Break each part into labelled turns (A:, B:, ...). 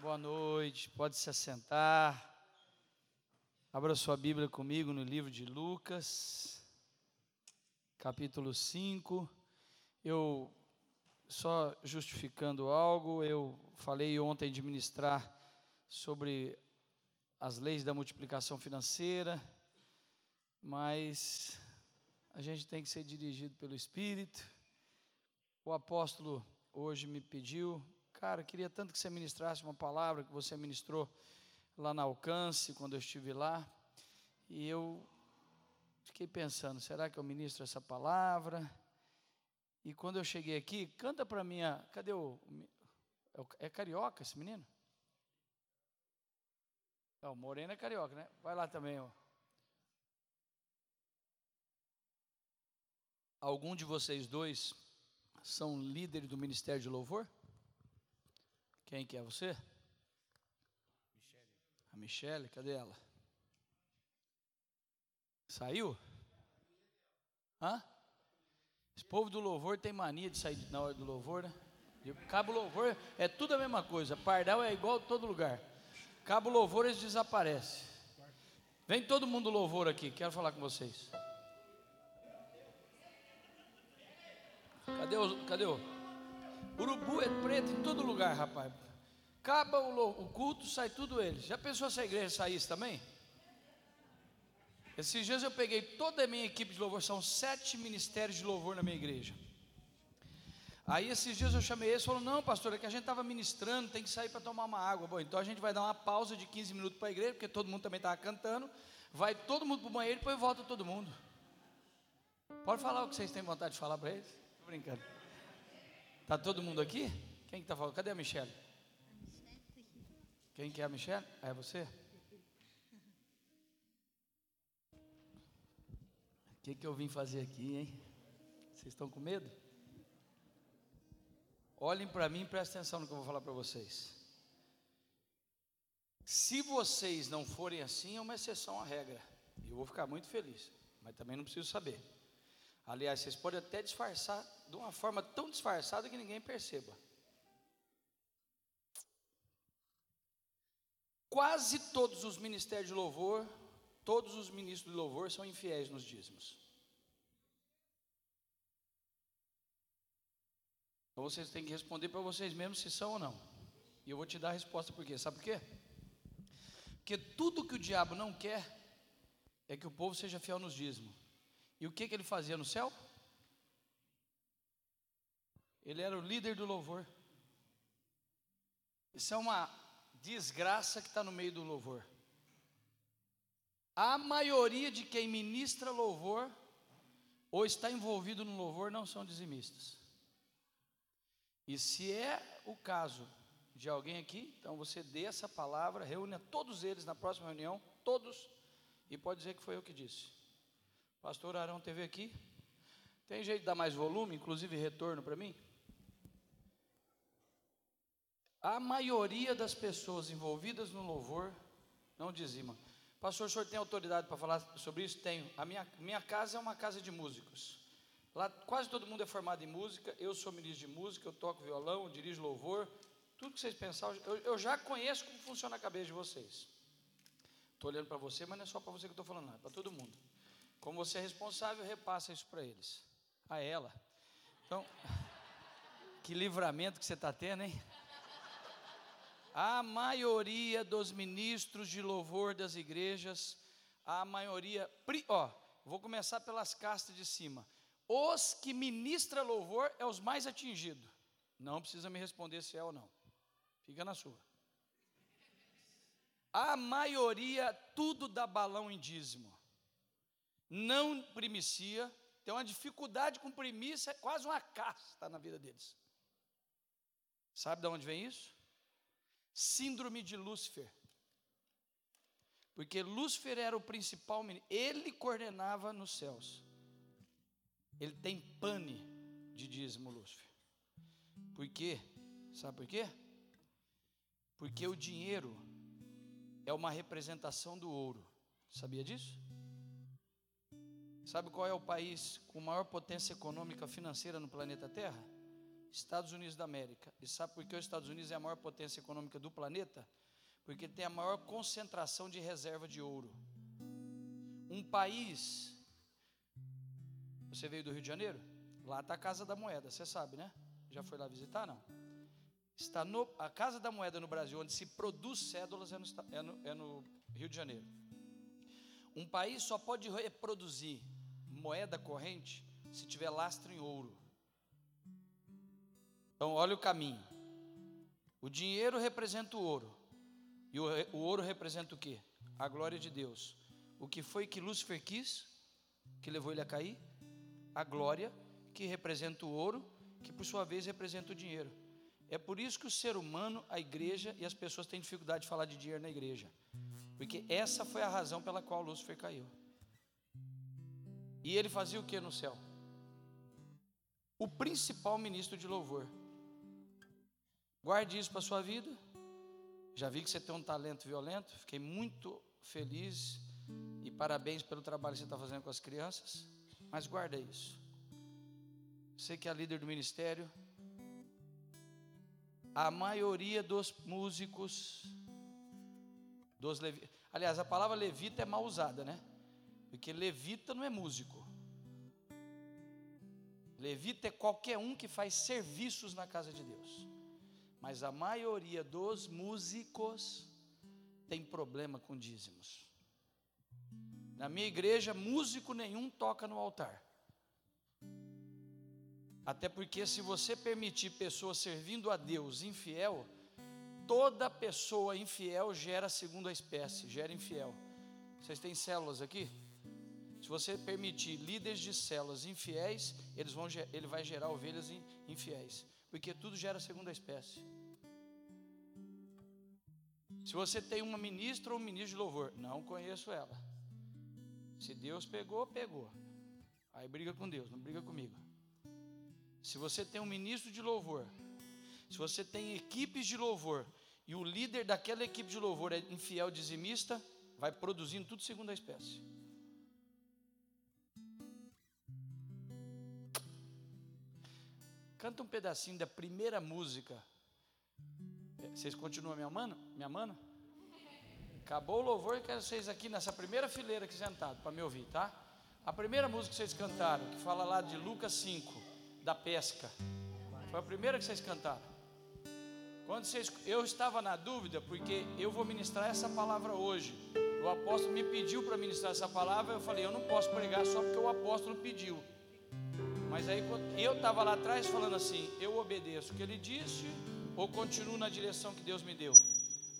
A: Boa noite, pode se assentar. Abra sua Bíblia comigo no livro de Lucas, capítulo 5. Eu, só justificando algo, eu falei ontem de ministrar sobre as leis da multiplicação financeira, mas a gente tem que ser dirigido pelo Espírito. O apóstolo hoje me pediu, cara, queria tanto que você ministrasse uma palavra que você ministrou lá na Alcance, quando eu estive lá, e eu fiquei pensando, será que eu ministro essa palavra? E quando eu cheguei aqui, canta para mim, cadê o, é carioca esse menino? Não, Moreno é carioca, né? Vai lá também, ó. Algum de vocês dois são líderes do Ministério de Louvor? Quem que é você? Michele. A Michele, cadê ela? Saiu? Hã? Esse povo do louvor tem mania de sair na hora do louvor, né? Cabo louvor é tudo a mesma coisa. Pardal é igual todo lugar. Cabo louvor, eles desaparecem. Vem todo mundo louvor aqui, quero falar com vocês. Cadê o. Cadê o? Urubu é preto em todo lugar, rapaz. Acaba o, culto, sai tudo eles. Já pensou se a igreja saísse também? Esses dias eu peguei toda a minha equipe de louvor, são sete ministérios de louvor na minha igreja. Aí esses dias eu chamei eles e falou: Não, pastor, é que a gente estava ministrando, tem que sair para tomar uma água. Bom, então a gente vai dar uma pausa de 15 minutos para a igreja, porque todo mundo também estava cantando. Vai todo mundo para o banheiro e depois volta todo mundo. Pode falar o que vocês têm vontade de falar para eles? Estou brincando. Está todo mundo aqui? Quem está que tá falando? Cadê a Michelle? A Michelle tá aqui. Quem que é a Michelle? É você? O que, que eu vim fazer aqui, hein? Vocês estão com medo? Olhem para mim e prestem atenção no que eu vou falar para vocês. Se vocês não forem assim, é uma exceção à regra. Eu vou ficar muito feliz, mas também não preciso saber. Aliás, vocês podem até disfarçar de uma forma tão disfarçada que ninguém perceba. Quase todos os ministérios de louvor, todos os ministros de louvor são infiéis nos dízimos. Então vocês têm que responder para vocês mesmos se são ou não. E eu vou te dar a resposta por quê? Sabe por quê? Porque tudo que o diabo não quer é que o povo seja fiel nos dízimos. E o que, que ele fazia no céu? Ele era o líder do louvor. Isso é uma desgraça que está no meio do louvor. A maioria de quem ministra louvor ou está envolvido no louvor não são dizimistas. E se é o caso de alguém aqui, então você dê essa palavra, reúne todos eles na próxima reunião, todos, e pode dizer que foi eu que disse. Pastor Arão teve aqui. Tem jeito de dar mais volume, inclusive retorno para mim? A maioria das pessoas envolvidas no louvor não dizima. Pastor, o senhor tem autoridade para falar sobre isso? Tenho. A minha, minha casa é uma casa de músicos. Lá quase todo mundo é formado em música, eu sou ministro de música, eu toco violão, eu dirijo louvor, tudo que vocês pensam, eu, eu já conheço como funciona a cabeça de vocês. Estou olhando para você, mas não é só para você que eu estou falando, é para todo mundo. Como você é responsável, repassa isso para eles. A ela. Então, que livramento que você está tendo, hein? A maioria dos ministros de louvor das igrejas, a maioria, ó, vou começar pelas castas de cima os que ministra louvor é os mais atingidos. Não precisa me responder se é ou não. Fica na sua. A maioria tudo dá balão em dízimo. Não primicia, tem uma dificuldade com primícia, é quase uma casta na vida deles. Sabe de onde vem isso? Síndrome de Lúcifer. Porque Lúcifer era o principal, ele coordenava nos céus. Ele tem pane de dízimo, Lúcifer. Por quê? Sabe por quê? Porque o dinheiro é uma representação do ouro. Sabia disso? Sabe qual é o país com maior potência econômica financeira no planeta Terra? Estados Unidos da América. E sabe por que os Estados Unidos é a maior potência econômica do planeta? Porque tem a maior concentração de reserva de ouro. Um país. Você veio do Rio de Janeiro? Lá está a Casa da Moeda, você sabe, né? Já foi lá visitar? Não. Está no, a Casa da Moeda no Brasil, onde se produz cédulas, é no, é no, é no Rio de Janeiro. Um país só pode reproduzir moeda corrente se tiver lastro em ouro. Então, olha o caminho. O dinheiro representa o ouro. E o, o ouro representa o quê? A glória de Deus. O que foi que Lúcifer quis, que levou ele a cair? A glória, que representa o ouro, que por sua vez representa o dinheiro. É por isso que o ser humano, a igreja e as pessoas têm dificuldade de falar de dinheiro na igreja. Porque essa foi a razão pela qual Lúcifer caiu. E ele fazia o que no céu? O principal ministro de louvor. Guarde isso para a sua vida. Já vi que você tem um talento violento. Fiquei muito feliz e parabéns pelo trabalho que você está fazendo com as crianças. Mas guarda isso. Você que é líder do ministério. A maioria dos músicos, dos levi... aliás, a palavra levita é mal usada, né? Porque levita não é músico. Levita é qualquer um que faz serviços na casa de Deus. Mas a maioria dos músicos tem problema com dízimos. Na minha igreja, músico nenhum toca no altar. Até porque, se você permitir pessoas servindo a Deus infiel, toda pessoa infiel gera segundo a espécie, gera infiel. Vocês têm células aqui? Se você permitir líderes de células infiéis, eles vão, ele vai gerar ovelhas infiéis porque tudo gera segundo a espécie. Se você tem uma ministra ou um ministro de louvor, não conheço ela. Se Deus pegou, pegou. Aí briga com Deus, não briga comigo. Se você tem um ministro de louvor, se você tem equipes de louvor e o líder daquela equipe de louvor é infiel dizimista, vai produzindo tudo segundo a espécie. Canta um pedacinho da primeira música. É, vocês continuam me amando? Me amando? Acabou o louvor e quero vocês aqui nessa primeira fileira aqui sentado para me ouvir, tá? A primeira música que vocês cantaram, que fala lá de Lucas 5, da pesca. Foi a primeira que vocês cantaram. Quando vocês, eu estava na dúvida, porque eu vou ministrar essa palavra hoje. O apóstolo me pediu para ministrar essa palavra, eu falei, eu não posso pregar só porque o apóstolo pediu. Mas aí eu estava lá atrás falando assim: eu obedeço o que ele disse ou continuo na direção que Deus me deu.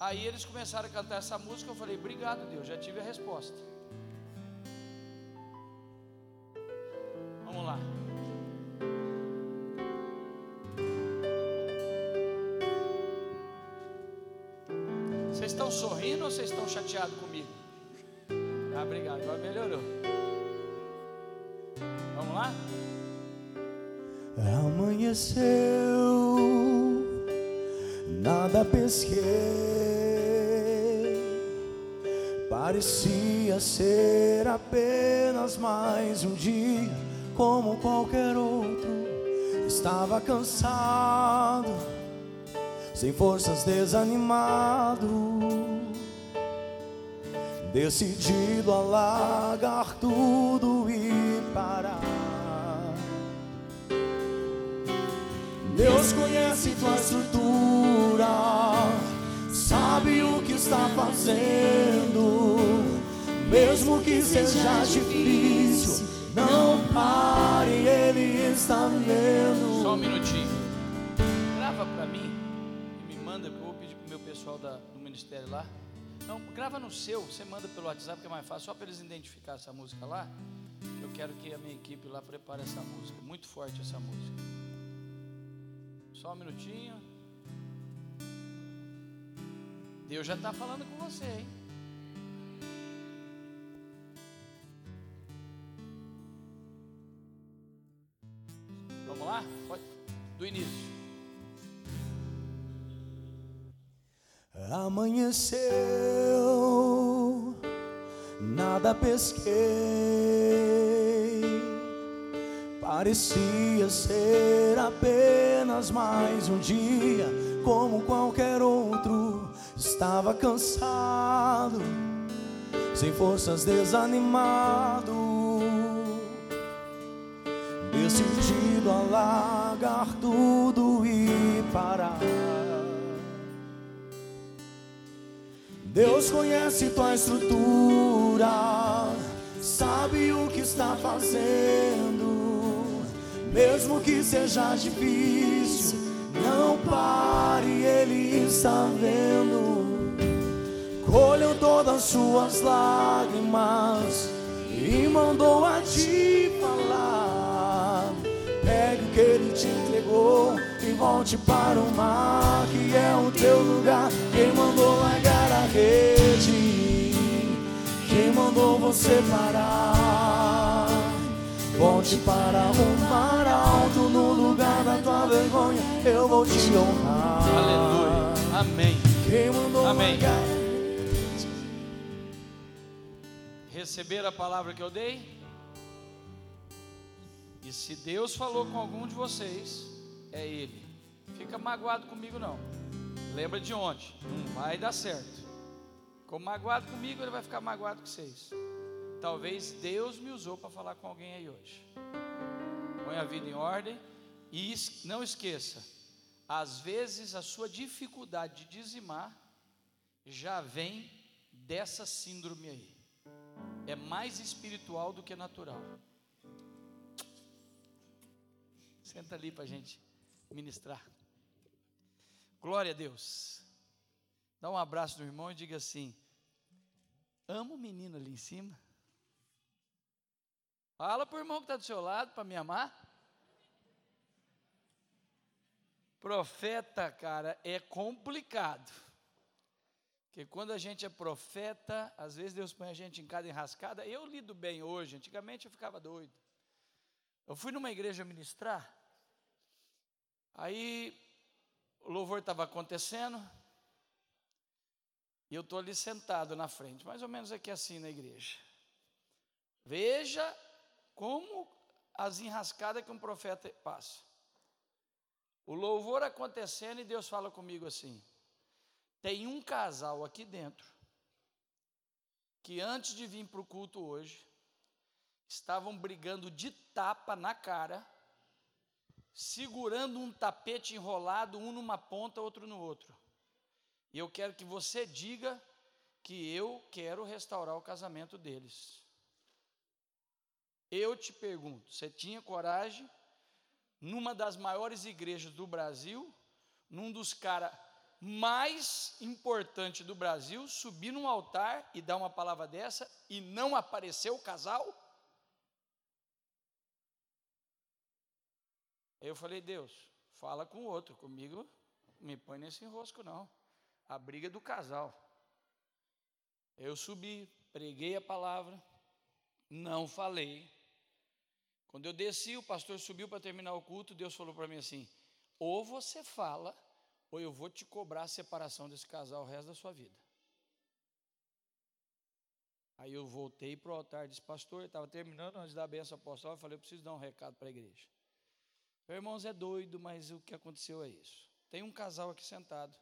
A: Aí eles começaram a cantar essa música. Eu falei: obrigado, Deus, já tive a resposta. Vamos lá. Vocês estão sorrindo ou vocês estão chateados comigo? Ah, obrigado, agora melhorou. Vamos lá?
B: Amanheceu, nada pesquei. Parecia ser apenas mais um dia, como qualquer outro. Estava cansado, sem forças, desanimado. Decidido a largar tudo e parar. Deus conhece tua estrutura, sabe o que está fazendo, mesmo que seja difícil. Não pare, Ele está vendo.
A: Só um minutinho. Grava para mim e me manda, eu vou pedir pro meu pessoal da, do ministério lá. Não, grava no seu, você manda pelo WhatsApp que é mais fácil, só para eles identificar essa música lá. Eu quero que a minha equipe lá prepare essa música, muito forte essa música. Só um minutinho. Deus já está falando com você, hein? Vamos lá? Pode. Do início.
B: Amanheceu, nada pesquei Parecia ser apenas mais um dia, como qualquer outro. Estava cansado, sem forças, desanimado, decidido a largar tudo e parar. Deus conhece tua estrutura, sabe o que está fazendo, mesmo que seja difícil, não pare, Ele está vendo. Colheu todas suas lágrimas e mandou a te falar. Pegue o que Ele te entregou e volte para o mar, que é o teu lugar. Quem mandou largar a rede? Quem mandou você parar? Volte para o mar alto, no lugar da tua vergonha, eu vou te honrar.
A: Aleluia. Amém.
B: Quem mandou
A: Amém. Receber a palavra que eu dei? E se Deus falou com algum de vocês, é Ele. Fica magoado comigo não. Lembra de ontem? Não vai dar certo. Ficou magoado comigo, ele vai ficar magoado com vocês. Talvez Deus me usou para falar com alguém aí hoje. Põe a vida em ordem e não esqueça, às vezes a sua dificuldade de dizimar já vem dessa síndrome aí. É mais espiritual do que natural. Senta ali para a gente ministrar. Glória a Deus. Dá um abraço no irmão e diga assim: Amo o menino ali em cima. Fala para o irmão que está do seu lado para me amar. Profeta, cara, é complicado. Porque quando a gente é profeta, às vezes Deus põe a gente em cada enrascada. Eu lido bem hoje, antigamente eu ficava doido. Eu fui numa igreja ministrar, aí o louvor estava acontecendo, e eu estou ali sentado na frente, mais ou menos aqui assim na igreja. Veja como as enrascadas que um profeta passa. O louvor acontecendo e Deus fala comigo assim: tem um casal aqui dentro que antes de vir para o culto hoje estavam brigando de tapa na cara, segurando um tapete enrolado, um numa ponta, outro no outro. E eu quero que você diga que eu quero restaurar o casamento deles. Eu te pergunto, você tinha coragem, numa das maiores igrejas do Brasil, num dos caras mais importantes do Brasil, subir num altar e dar uma palavra dessa e não aparecer o casal? Eu falei, Deus, fala com o outro, comigo me põe nesse enrosco não. A briga é do casal. Eu subi, preguei a palavra, não falei. Quando eu desci, o pastor subiu para terminar o culto, Deus falou para mim assim: ou você fala, ou eu vou te cobrar a separação desse casal o resto da sua vida. Aí eu voltei para o altar, disse, pastor, estava terminando antes da benção apostólica, falei, eu preciso dar um recado para a igreja. Meu irmãos, é doido, mas o que aconteceu é isso. Tem um casal aqui sentado.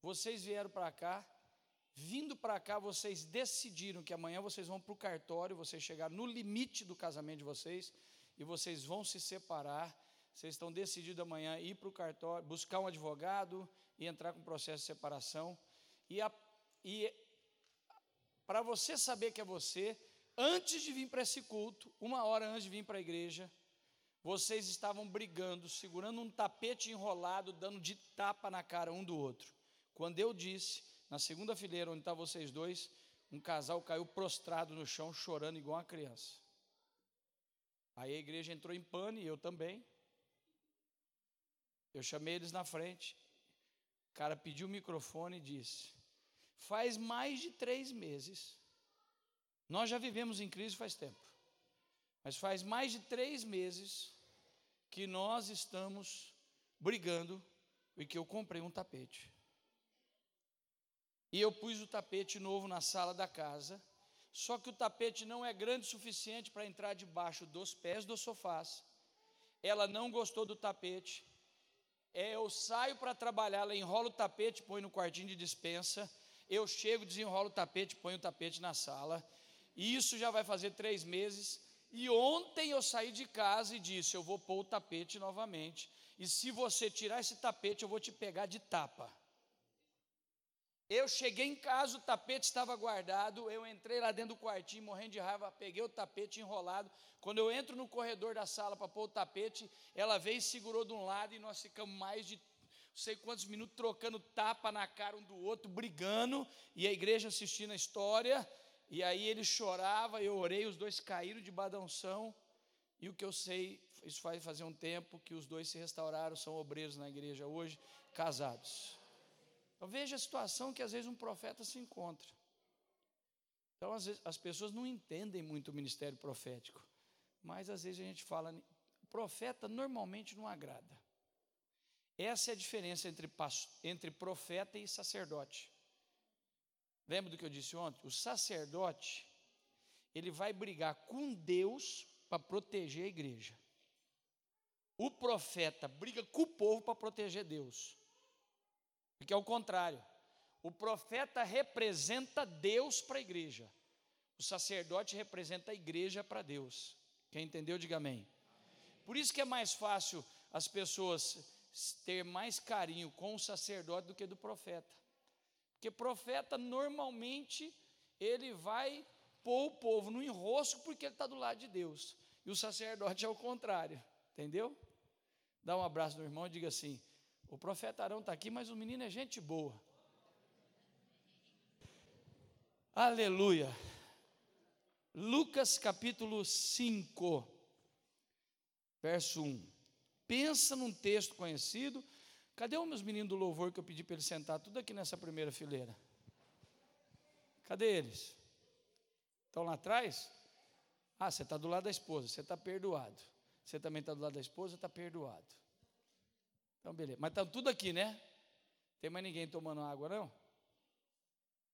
A: Vocês vieram para cá, vindo para cá, vocês decidiram que amanhã vocês vão para o cartório, vocês chegaram no limite do casamento de vocês, e vocês vão se separar. Vocês estão decididos amanhã ir para o cartório, buscar um advogado e entrar com o processo de separação. E, e para você saber que é você, antes de vir para esse culto, uma hora antes de vir para a igreja, vocês estavam brigando, segurando um tapete enrolado, dando de tapa na cara um do outro. Quando eu disse, na segunda fileira onde estavam vocês dois, um casal caiu prostrado no chão, chorando igual uma criança. Aí a igreja entrou em pane, e eu também. Eu chamei eles na frente. O cara pediu o microfone e disse: Faz mais de três meses. Nós já vivemos em crise faz tempo. Mas faz mais de três meses que nós estamos brigando e que eu comprei um tapete. E eu pus o tapete novo na sala da casa. Só que o tapete não é grande o suficiente para entrar debaixo dos pés dos sofás. Ela não gostou do tapete. É, eu saio para trabalhar, ela enrola o tapete, põe no quartinho de dispensa. Eu chego, desenrolo o tapete, ponho o tapete na sala. Isso já vai fazer três meses. E ontem eu saí de casa e disse: Eu vou pôr o tapete novamente. E se você tirar esse tapete, eu vou te pegar de tapa. Eu cheguei em casa, o tapete estava guardado. Eu entrei lá dentro do quartinho, morrendo de raiva, peguei o tapete enrolado. Quando eu entro no corredor da sala para pôr o tapete, ela veio e segurou de um lado e nós ficamos mais de não sei quantos minutos trocando tapa na cara um do outro, brigando, e a igreja assistindo a história. E aí ele chorava, eu orei, os dois caíram de badãoção. E o que eu sei, isso faz fazer um tempo que os dois se restauraram, são obreiros na igreja hoje, casados. Veja a situação que às vezes um profeta se encontra. Então, às vezes, as pessoas não entendem muito o ministério profético, mas às vezes a gente fala, profeta normalmente não agrada. Essa é a diferença entre, entre profeta e sacerdote. Lembra do que eu disse ontem? O sacerdote, ele vai brigar com Deus para proteger a igreja. O profeta briga com o povo para proteger Deus. Porque é o contrário. O profeta representa Deus para a igreja. O sacerdote representa a igreja para Deus. Quem entendeu, diga amém. Por isso que é mais fácil as pessoas ter mais carinho com o sacerdote do que do profeta. Porque profeta normalmente ele vai pôr o povo no enrosco porque ele está do lado de Deus. E o sacerdote é o contrário. Entendeu? Dá um abraço no irmão e diga assim: o profeta Arão está aqui, mas o menino é gente boa. Aleluia. Lucas capítulo 5, verso 1. Pensa num texto conhecido. Cadê os meus meninos do louvor que eu pedi para eles sentar tudo aqui nessa primeira fileira? Cadê eles? Estão lá atrás? Ah, você está do lado da esposa, você está perdoado. Você também está do lado da esposa, está perdoado. Então, beleza. Mas está tudo aqui, né? Tem mais ninguém tomando água, não?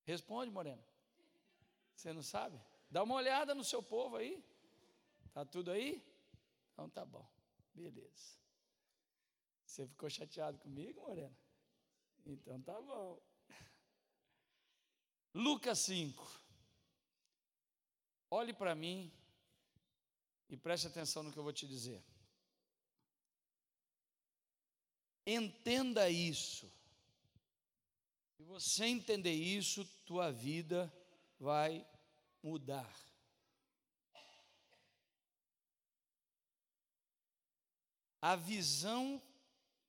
A: Responde, Moreno. Você não sabe? Dá uma olhada no seu povo aí. Está tudo aí? Então tá bom. Beleza. Você ficou chateado comigo, Moreno? Então tá bom. Lucas 5. Olhe para mim e preste atenção no que eu vou te dizer. Entenda isso. Se você entender isso, tua vida vai mudar. A visão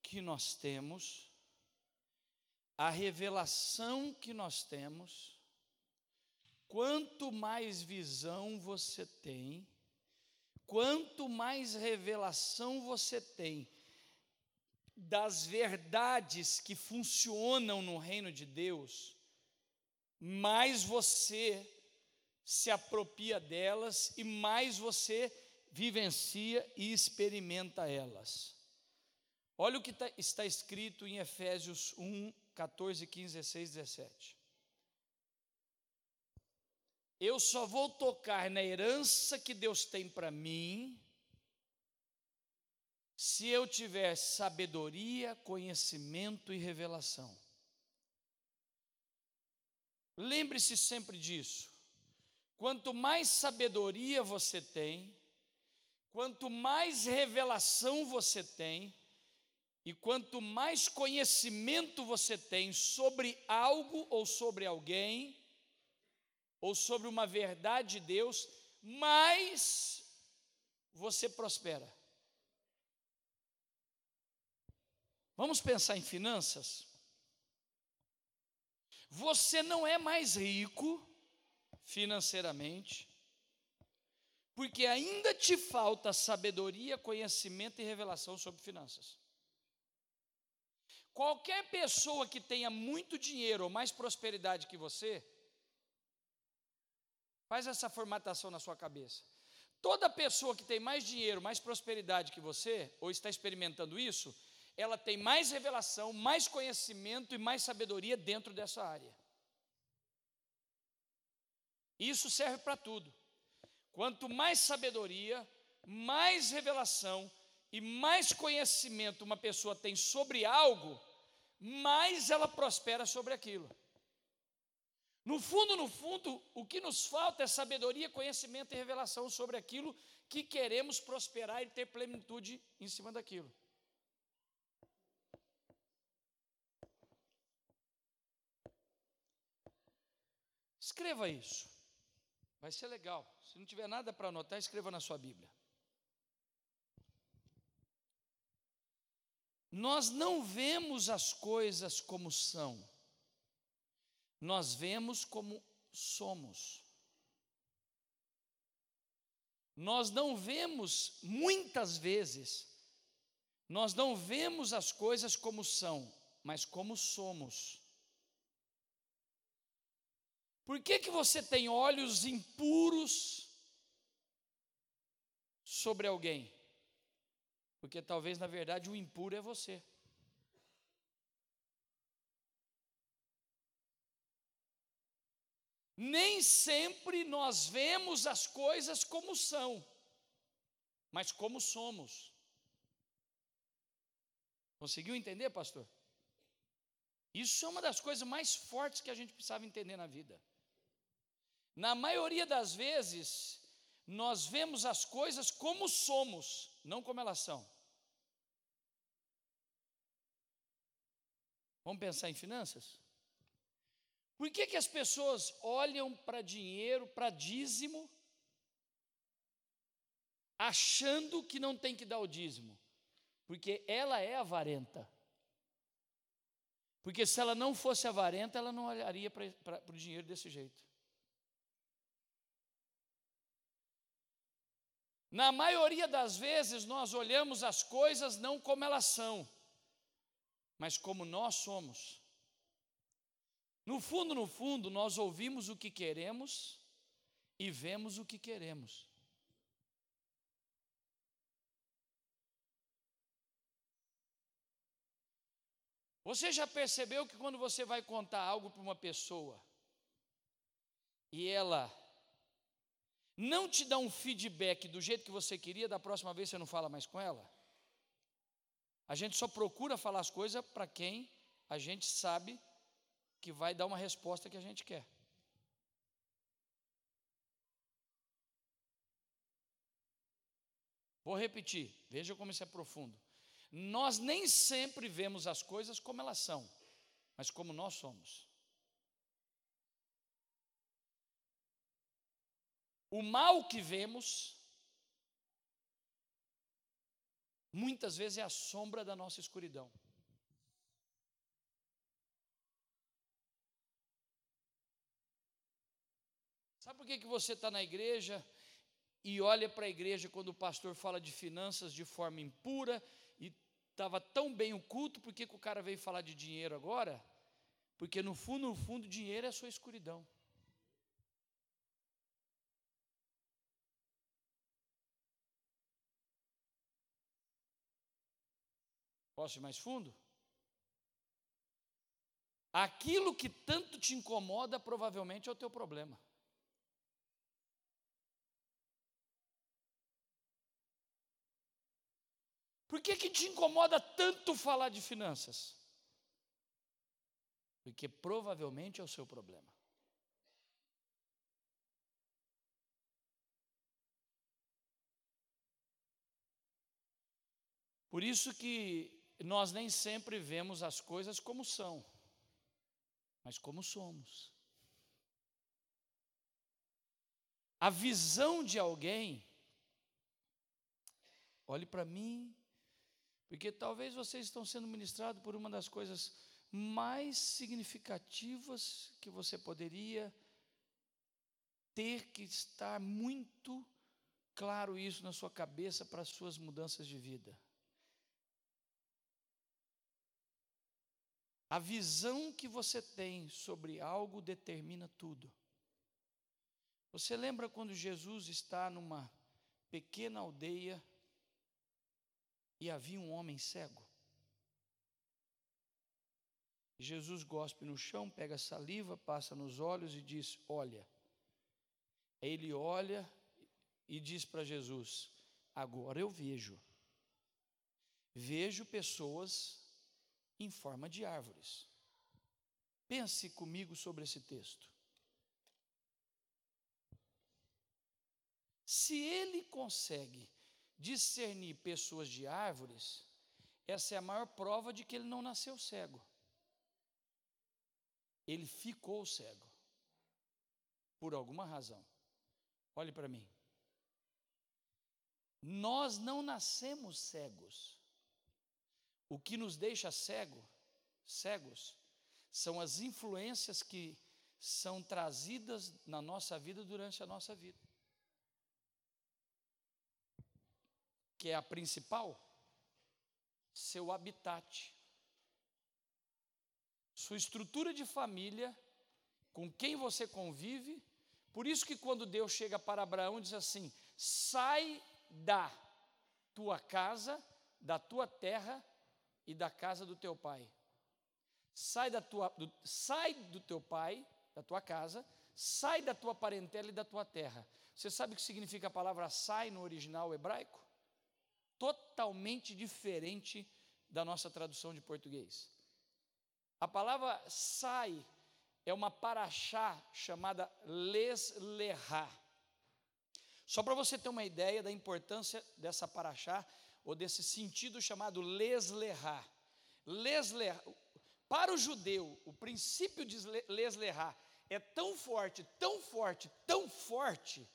A: que nós temos, a revelação que nós temos, quanto mais visão você tem, quanto mais revelação você tem das verdades que funcionam no reino de Deus, mais você se apropria delas e mais você vivencia e experimenta elas. Olha o que tá, está escrito em Efésios 1, 14, 15, 16, 17. Eu só vou tocar na herança que Deus tem para mim se eu tiver sabedoria, conhecimento e revelação. Lembre-se sempre disso. Quanto mais sabedoria você tem, quanto mais revelação você tem, e quanto mais conhecimento você tem sobre algo ou sobre alguém, ou sobre uma verdade de Deus, mais você prospera. Vamos pensar em finanças? Você não é mais rico financeiramente, porque ainda te falta sabedoria, conhecimento e revelação sobre finanças. Qualquer pessoa que tenha muito dinheiro ou mais prosperidade que você, faz essa formatação na sua cabeça. Toda pessoa que tem mais dinheiro, mais prosperidade que você, ou está experimentando isso, ela tem mais revelação, mais conhecimento e mais sabedoria dentro dessa área. Isso serve para tudo. Quanto mais sabedoria, mais revelação e mais conhecimento uma pessoa tem sobre algo, mais ela prospera sobre aquilo. No fundo, no fundo, o que nos falta é sabedoria, conhecimento e revelação sobre aquilo que queremos prosperar e ter plenitude em cima daquilo. Escreva isso. Vai ser legal. Se não tiver nada para anotar, escreva na sua Bíblia. Nós não vemos as coisas como são, nós vemos como somos. Nós não vemos, muitas vezes, nós não vemos as coisas como são, mas como somos. Por que, que você tem olhos impuros sobre alguém? Porque talvez, na verdade, o impuro é você. Nem sempre nós vemos as coisas como são, mas como somos. Conseguiu entender, pastor? Isso é uma das coisas mais fortes que a gente precisava entender na vida. Na maioria das vezes, nós vemos as coisas como somos, não como elas são. Vamos pensar em finanças? Por que, que as pessoas olham para dinheiro, para dízimo, achando que não tem que dar o dízimo? Porque ela é avarenta. Porque se ela não fosse avarenta, ela não olharia para o dinheiro desse jeito. Na maioria das vezes, nós olhamos as coisas não como elas são, mas como nós somos. No fundo, no fundo, nós ouvimos o que queremos e vemos o que queremos. Você já percebeu que quando você vai contar algo para uma pessoa e ela não te dá um feedback do jeito que você queria, da próxima vez você não fala mais com ela? A gente só procura falar as coisas para quem a gente sabe que vai dar uma resposta que a gente quer. Vou repetir, veja como isso é profundo. Nós nem sempre vemos as coisas como elas são, mas como nós somos. O mal que vemos, muitas vezes é a sombra da nossa escuridão. Sabe por que, que você está na igreja e olha para a igreja quando o pastor fala de finanças de forma impura e estava tão bem o culto, por que, que o cara veio falar de dinheiro agora? Porque no fundo, no fundo, dinheiro é a sua escuridão. Posso ir mais fundo? Aquilo que tanto te incomoda provavelmente é o teu problema. Por que, que te incomoda tanto falar de finanças? Porque provavelmente é o seu problema. Por isso que nós nem sempre vemos as coisas como são, mas como somos. A visão de alguém, olhe para mim, porque talvez vocês estão sendo ministrados por uma das coisas mais significativas que você poderia ter que estar muito claro isso na sua cabeça para as suas mudanças de vida. A visão que você tem sobre algo determina tudo. Você lembra quando Jesus está numa pequena aldeia e havia um homem cego? Jesus gospe no chão, pega saliva, passa nos olhos e diz: Olha, ele olha e diz para Jesus: Agora eu vejo. Vejo pessoas em forma de árvores. Pense comigo sobre esse texto. Se ele consegue discernir pessoas de árvores, essa é a maior prova de que ele não nasceu cego. Ele ficou cego. Por alguma razão. Olhe para mim. Nós não nascemos cegos. O que nos deixa cego, cegos, são as influências que são trazidas na nossa vida durante a nossa vida. Que é a principal, seu habitat. Sua estrutura de família, com quem você convive. Por isso que quando Deus chega para Abraão diz assim: "Sai da tua casa, da tua terra e da casa do teu pai. Sai, da tua, do, sai do teu pai, da tua casa, sai da tua parentela e da tua terra. Você sabe o que significa a palavra sai no original hebraico? Totalmente diferente da nossa tradução de português. A palavra sai é uma paraxá chamada leslerá. Só para você ter uma ideia da importância dessa paraxá, ou desse sentido chamado leslerá. Leslerá. Para o judeu, o princípio de leslerá é tão forte, tão forte, tão forte,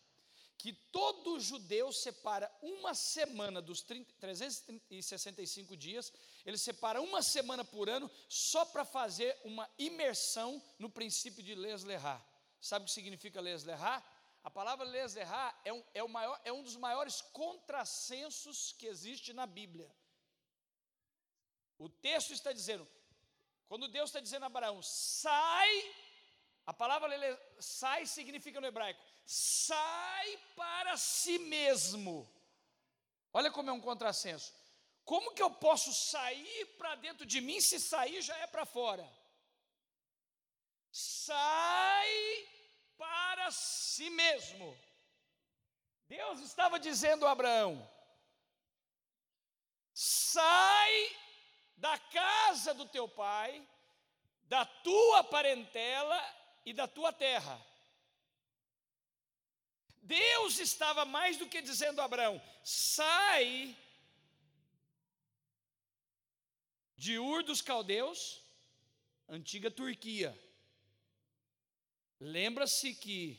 A: que todo judeu separa uma semana dos 30, 365 dias, ele separa uma semana por ano só para fazer uma imersão no princípio de leslerá. Sabe o que significa leslerá? A palavra lezerá é um, é, o maior, é um dos maiores contrassensos que existe na Bíblia. O texto está dizendo, quando Deus está dizendo a Abraão, sai, a palavra sai significa no hebraico, sai para si mesmo. Olha como é um contrassenso. Como que eu posso sair para dentro de mim se sair já é para fora? Sai para si mesmo. Deus estava dizendo a Abraão: sai da casa do teu pai, da tua parentela e da tua terra. Deus estava mais do que dizendo a Abraão: sai de Ur dos Caldeus, antiga Turquia, Lembra-se que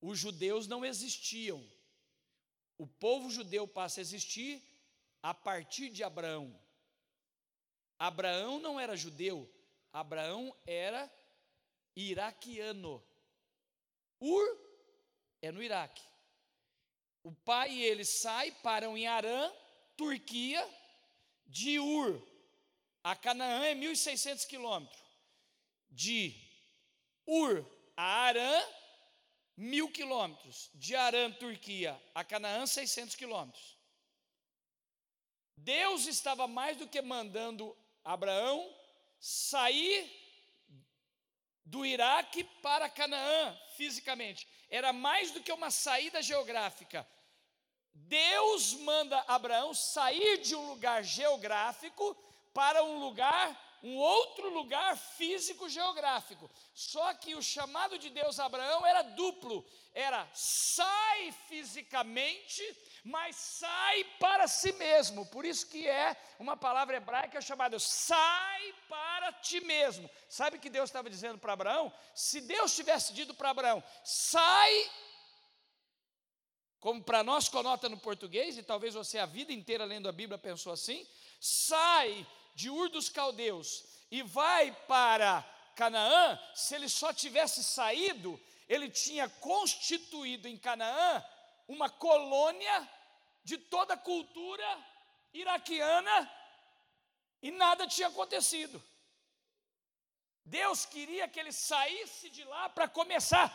A: os judeus não existiam. O povo judeu passa a existir a partir de Abraão. Abraão não era judeu, Abraão era iraquiano. Ur é no Iraque. O pai e ele saem, param em Arã, Turquia, de Ur a Canaã é 1.600 quilômetros. De Ur a Arã, mil quilômetros. De Arã, Turquia, a Canaã, 600 quilômetros. Deus estava mais do que mandando Abraão sair do Iraque para Canaã, fisicamente. Era mais do que uma saída geográfica. Deus manda Abraão sair de um lugar geográfico para um lugar um outro lugar físico geográfico. Só que o chamado de Deus a Abraão era duplo: era sai fisicamente, mas sai para si mesmo. Por isso que é uma palavra hebraica chamada sai para ti mesmo. Sabe o que Deus estava dizendo para Abraão? Se Deus tivesse dito para Abraão, sai como para nós conota no português, e talvez você a vida inteira lendo a Bíblia pensou assim: sai de Ur dos Caldeus e vai para Canaã, se ele só tivesse saído, ele tinha constituído em Canaã uma colônia de toda a cultura iraquiana e nada tinha acontecido. Deus queria que ele saísse de lá para começar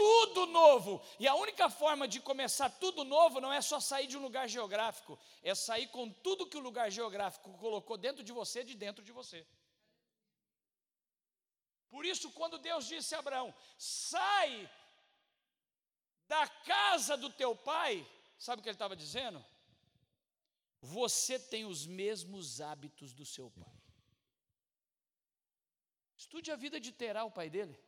A: tudo novo. E a única forma de começar tudo novo não é só sair de um lugar geográfico, é sair com tudo que o lugar geográfico colocou dentro de você, de dentro de você. Por isso, quando Deus disse a Abraão: sai da casa do teu pai, sabe o que ele estava dizendo? Você tem os mesmos hábitos do seu pai. Estude a vida de Terá, o pai dele.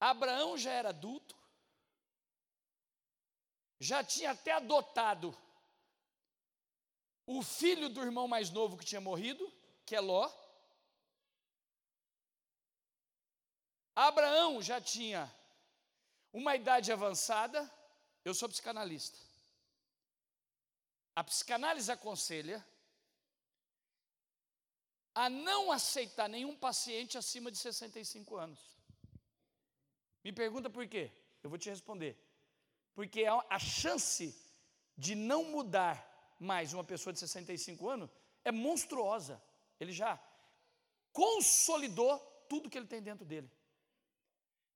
A: Abraão já era adulto, já tinha até adotado o filho do irmão mais novo que tinha morrido, que é Ló. Abraão já tinha uma idade avançada, eu sou psicanalista. A psicanálise aconselha a não aceitar nenhum paciente acima de 65 anos. Me pergunta por quê? Eu vou te responder. Porque a chance de não mudar mais uma pessoa de 65 anos é monstruosa. Ele já consolidou tudo que ele tem dentro dele.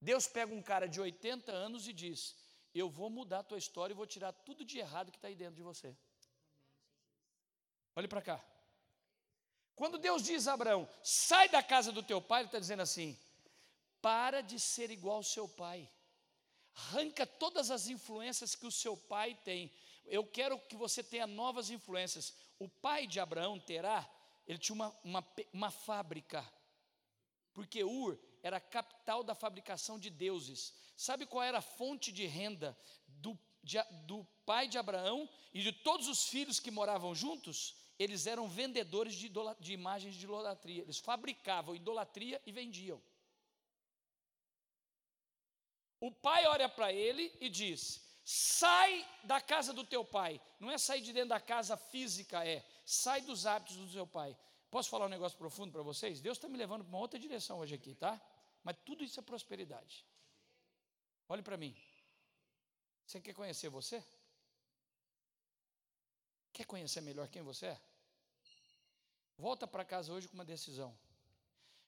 A: Deus pega um cara de 80 anos e diz: Eu vou mudar a tua história e vou tirar tudo de errado que está aí dentro de você. Olhe para cá. Quando Deus diz a Abraão, sai da casa do teu pai, ele está dizendo assim: para de ser igual ao seu pai, arranca todas as influências que o seu pai tem. Eu quero que você tenha novas influências. O pai de Abraão, Terá, ele tinha uma, uma, uma fábrica, porque Ur era a capital da fabricação de deuses. Sabe qual era a fonte de renda do, de, do pai de Abraão e de todos os filhos que moravam juntos? eles eram vendedores de, de imagens de idolatria. Eles fabricavam idolatria e vendiam. O pai olha para ele e diz: sai da casa do teu pai. Não é sair de dentro da casa física, é sai dos hábitos do teu pai. Posso falar um negócio profundo para vocês? Deus está me levando para uma outra direção hoje aqui, tá? Mas tudo isso é prosperidade. Olhe para mim. Você quer conhecer você? Quer conhecer melhor quem você é? Volta para casa hoje com uma decisão.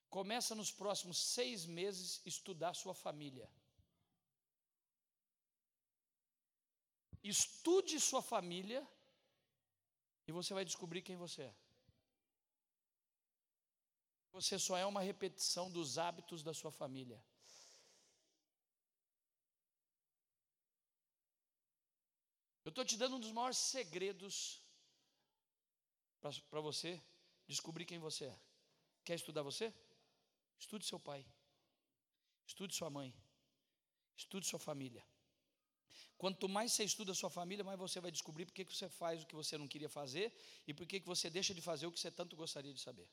A: Começa nos próximos seis meses estudar sua família. Estude sua família e você vai descobrir quem você é. Você só é uma repetição dos hábitos da sua família. Eu estou te dando um dos maiores segredos para você descobrir quem você é. Quer estudar você? Estude seu pai. Estude sua mãe. Estude sua família. Quanto mais você estuda sua família, mais você vai descobrir por que você faz o que você não queria fazer e por que você deixa de fazer o que você tanto gostaria de saber.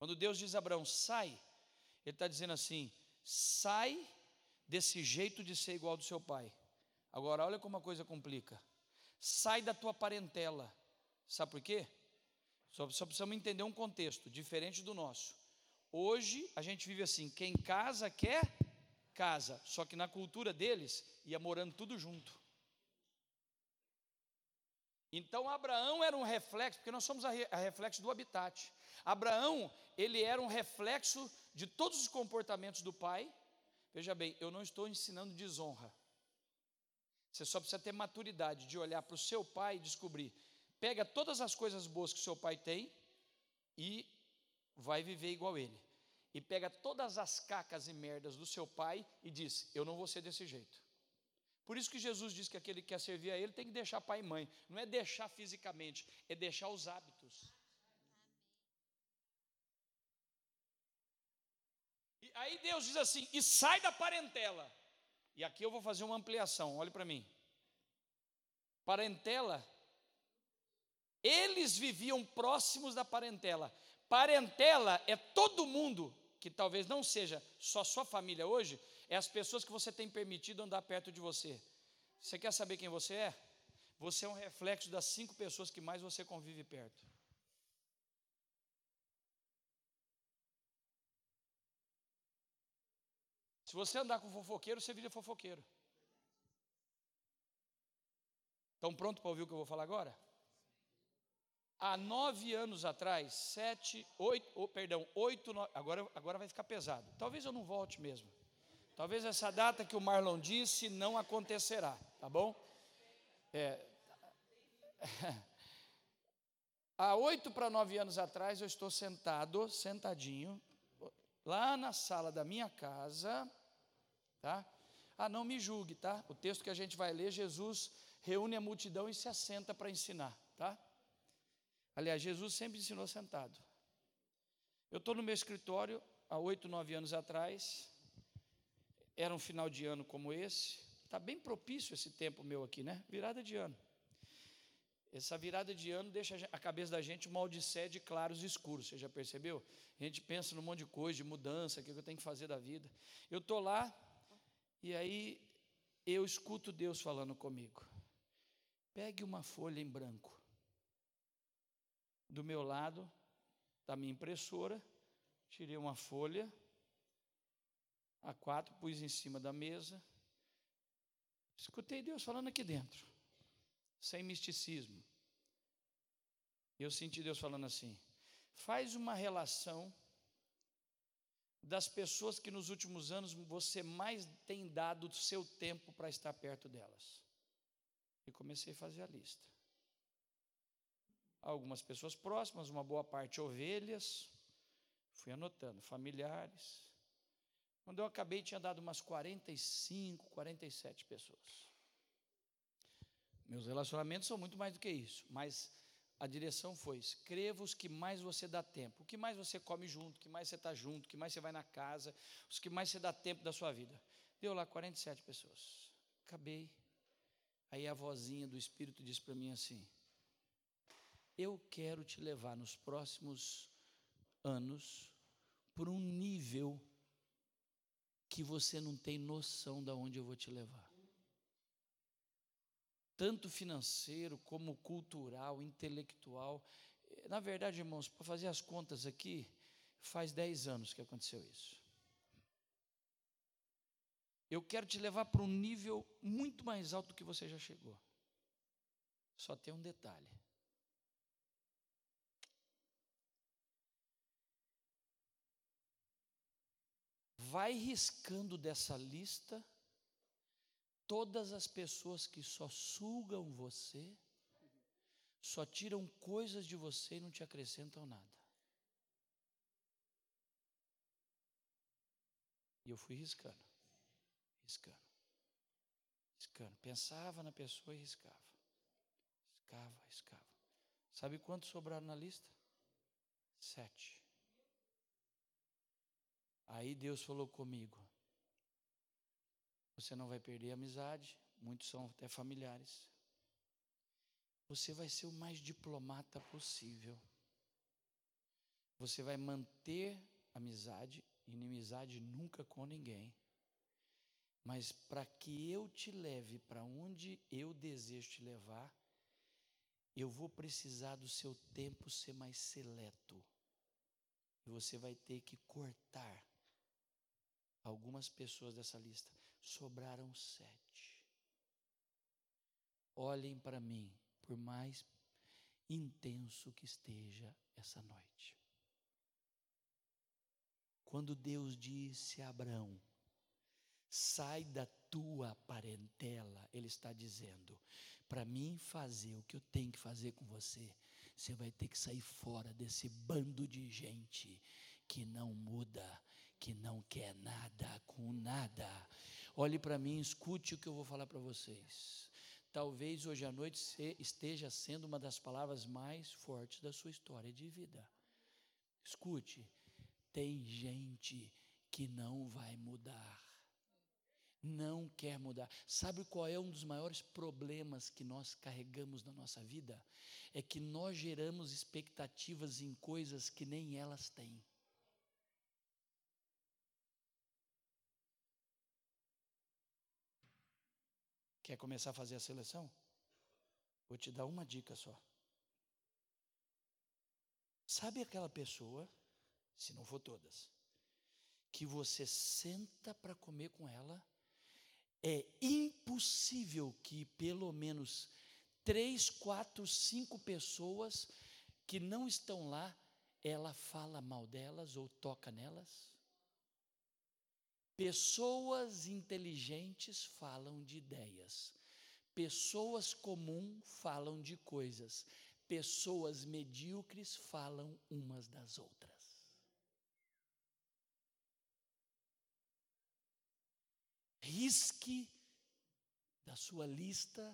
A: Quando Deus diz a Abraão, sai, Ele está dizendo assim: sai desse jeito de ser igual do seu pai. Agora, olha como a coisa complica. Sai da tua parentela. Sabe por quê? Só, só precisamos entender um contexto diferente do nosso. Hoje a gente vive assim: quem casa quer casa, só que na cultura deles ia morando tudo junto. Então Abraão era um reflexo, porque nós somos a, re, a reflexo do habitat. Abraão, ele era um reflexo de todos os comportamentos do pai. Veja bem, eu não estou ensinando desonra. Você só precisa ter maturidade de olhar para o seu pai e descobrir. Pega todas as coisas boas que seu pai tem e vai viver igual ele. E pega todas as cacas e merdas do seu pai e diz: Eu não vou ser desse jeito. Por isso que Jesus diz que aquele que quer servir a ele tem que deixar pai e mãe. Não é deixar fisicamente, é deixar os hábitos. E aí Deus diz assim: e sai da parentela. E aqui eu vou fazer uma ampliação, olhe para mim. Parentela, eles viviam próximos da parentela. Parentela é todo mundo que talvez não seja só sua família hoje, é as pessoas que você tem permitido andar perto de você. Você quer saber quem você é? Você é um reflexo das cinco pessoas que mais você convive perto. Se você andar com fofoqueiro, você vira fofoqueiro. Estão prontos para ouvir o que eu vou falar agora? Há nove anos atrás, sete, oito, oh, perdão, oito, nove, agora, agora vai ficar pesado. Talvez eu não volte mesmo. Talvez essa data que o Marlon disse não acontecerá, tá bom? É, há oito para nove anos atrás eu estou sentado, sentadinho, lá na sala da minha casa, tá? Ah, não me julgue, tá? O texto que a gente vai ler, Jesus reúne a multidão e se assenta para ensinar, tá? Aliás, Jesus sempre ensinou sentado. Eu estou no meu escritório há oito, nove anos atrás, era um final de ano como esse, está bem propício esse tempo meu aqui, né? Virada de ano. Essa virada de ano deixa a cabeça da gente uma odisseia de claros e escuros, você já percebeu? A gente pensa num monte de coisa, de mudança, o que eu tenho que fazer da vida. Eu estou lá, e aí eu escuto Deus falando comigo. Pegue uma folha em branco. Do meu lado, da minha impressora, tirei uma folha, a quatro, pus em cima da mesa. Escutei Deus falando aqui dentro sem misticismo. Eu senti Deus falando assim: faz uma relação das pessoas que nos últimos anos você mais tem dado o seu tempo para estar perto delas. E comecei a fazer a lista. Algumas pessoas próximas, uma boa parte ovelhas, fui anotando, familiares. Quando eu acabei, tinha dado umas 45, 47 pessoas. Meus relacionamentos são muito mais do que isso, mas a direção foi: escreva os que mais você dá tempo, o que mais você come junto, o que mais você está junto, o que mais você vai na casa, os que mais você dá tempo da sua vida. Deu lá 47 pessoas. Acabei. Aí a vozinha do Espírito disse para mim assim: Eu quero te levar nos próximos anos por um nível que você não tem noção de onde eu vou te levar tanto financeiro como cultural, intelectual. Na verdade, irmãos, para fazer as contas aqui, faz 10 anos que aconteceu isso. Eu quero te levar para um nível muito mais alto do que você já chegou. Só tem um detalhe. Vai riscando dessa lista todas as pessoas que só sugam você, só tiram coisas de você e não te acrescentam nada. E eu fui riscando, riscando, riscando. Pensava na pessoa e riscava. Riscava, riscava. Sabe quantos sobraram na lista? Sete. Aí Deus falou comigo: você não vai perder a amizade, muitos são até familiares. Você vai ser o mais diplomata possível. Você vai manter amizade, inimizade nunca com ninguém. Mas para que eu te leve para onde eu desejo te levar, eu vou precisar do seu tempo ser mais seleto. E você vai ter que cortar algumas pessoas dessa lista. Sobraram sete. Olhem para mim, por mais intenso que esteja essa noite. Quando Deus disse a Abraão: sai da tua parentela, Ele está dizendo: para mim fazer o que eu tenho que fazer com você, você vai ter que sair fora desse bando de gente que não muda, que não quer nada com nada. Olhe para mim, escute o que eu vou falar para vocês. Talvez hoje à noite esteja sendo uma das palavras mais fortes da sua história de vida. Escute, tem gente que não vai mudar. Não quer mudar. Sabe qual é um dos maiores problemas que nós carregamos na nossa vida? É que nós geramos expectativas em coisas que nem elas têm. Quer começar a fazer a seleção? Vou te dar uma dica só. Sabe aquela pessoa, se não for todas, que você senta para comer com ela, é impossível que pelo menos três, quatro, cinco pessoas que não estão lá, ela fala mal delas ou toca nelas? Pessoas inteligentes falam de ideias. Pessoas comuns falam de coisas. Pessoas medíocres falam umas das outras. Risque da sua lista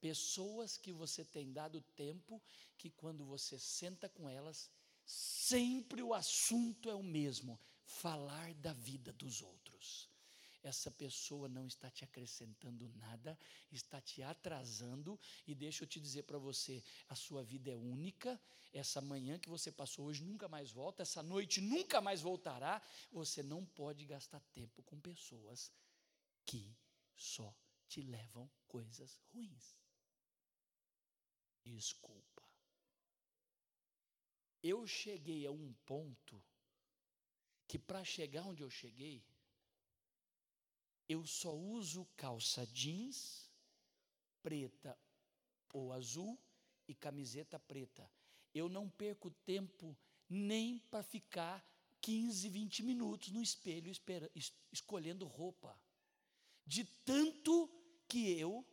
A: pessoas que você tem dado tempo, que quando você senta com elas, sempre o assunto é o mesmo: falar da vida dos outros essa pessoa não está te acrescentando nada, está te atrasando, e deixa eu te dizer para você: a sua vida é única, essa manhã que você passou hoje nunca mais volta, essa noite nunca mais voltará. Você não pode gastar tempo com pessoas que só te levam coisas ruins. Desculpa. Eu cheguei a um ponto que para chegar onde eu cheguei, eu só uso calça jeans preta ou azul e camiseta preta. Eu não perco tempo nem para ficar 15, 20 minutos no espelho espera, es, escolhendo roupa. De tanto que eu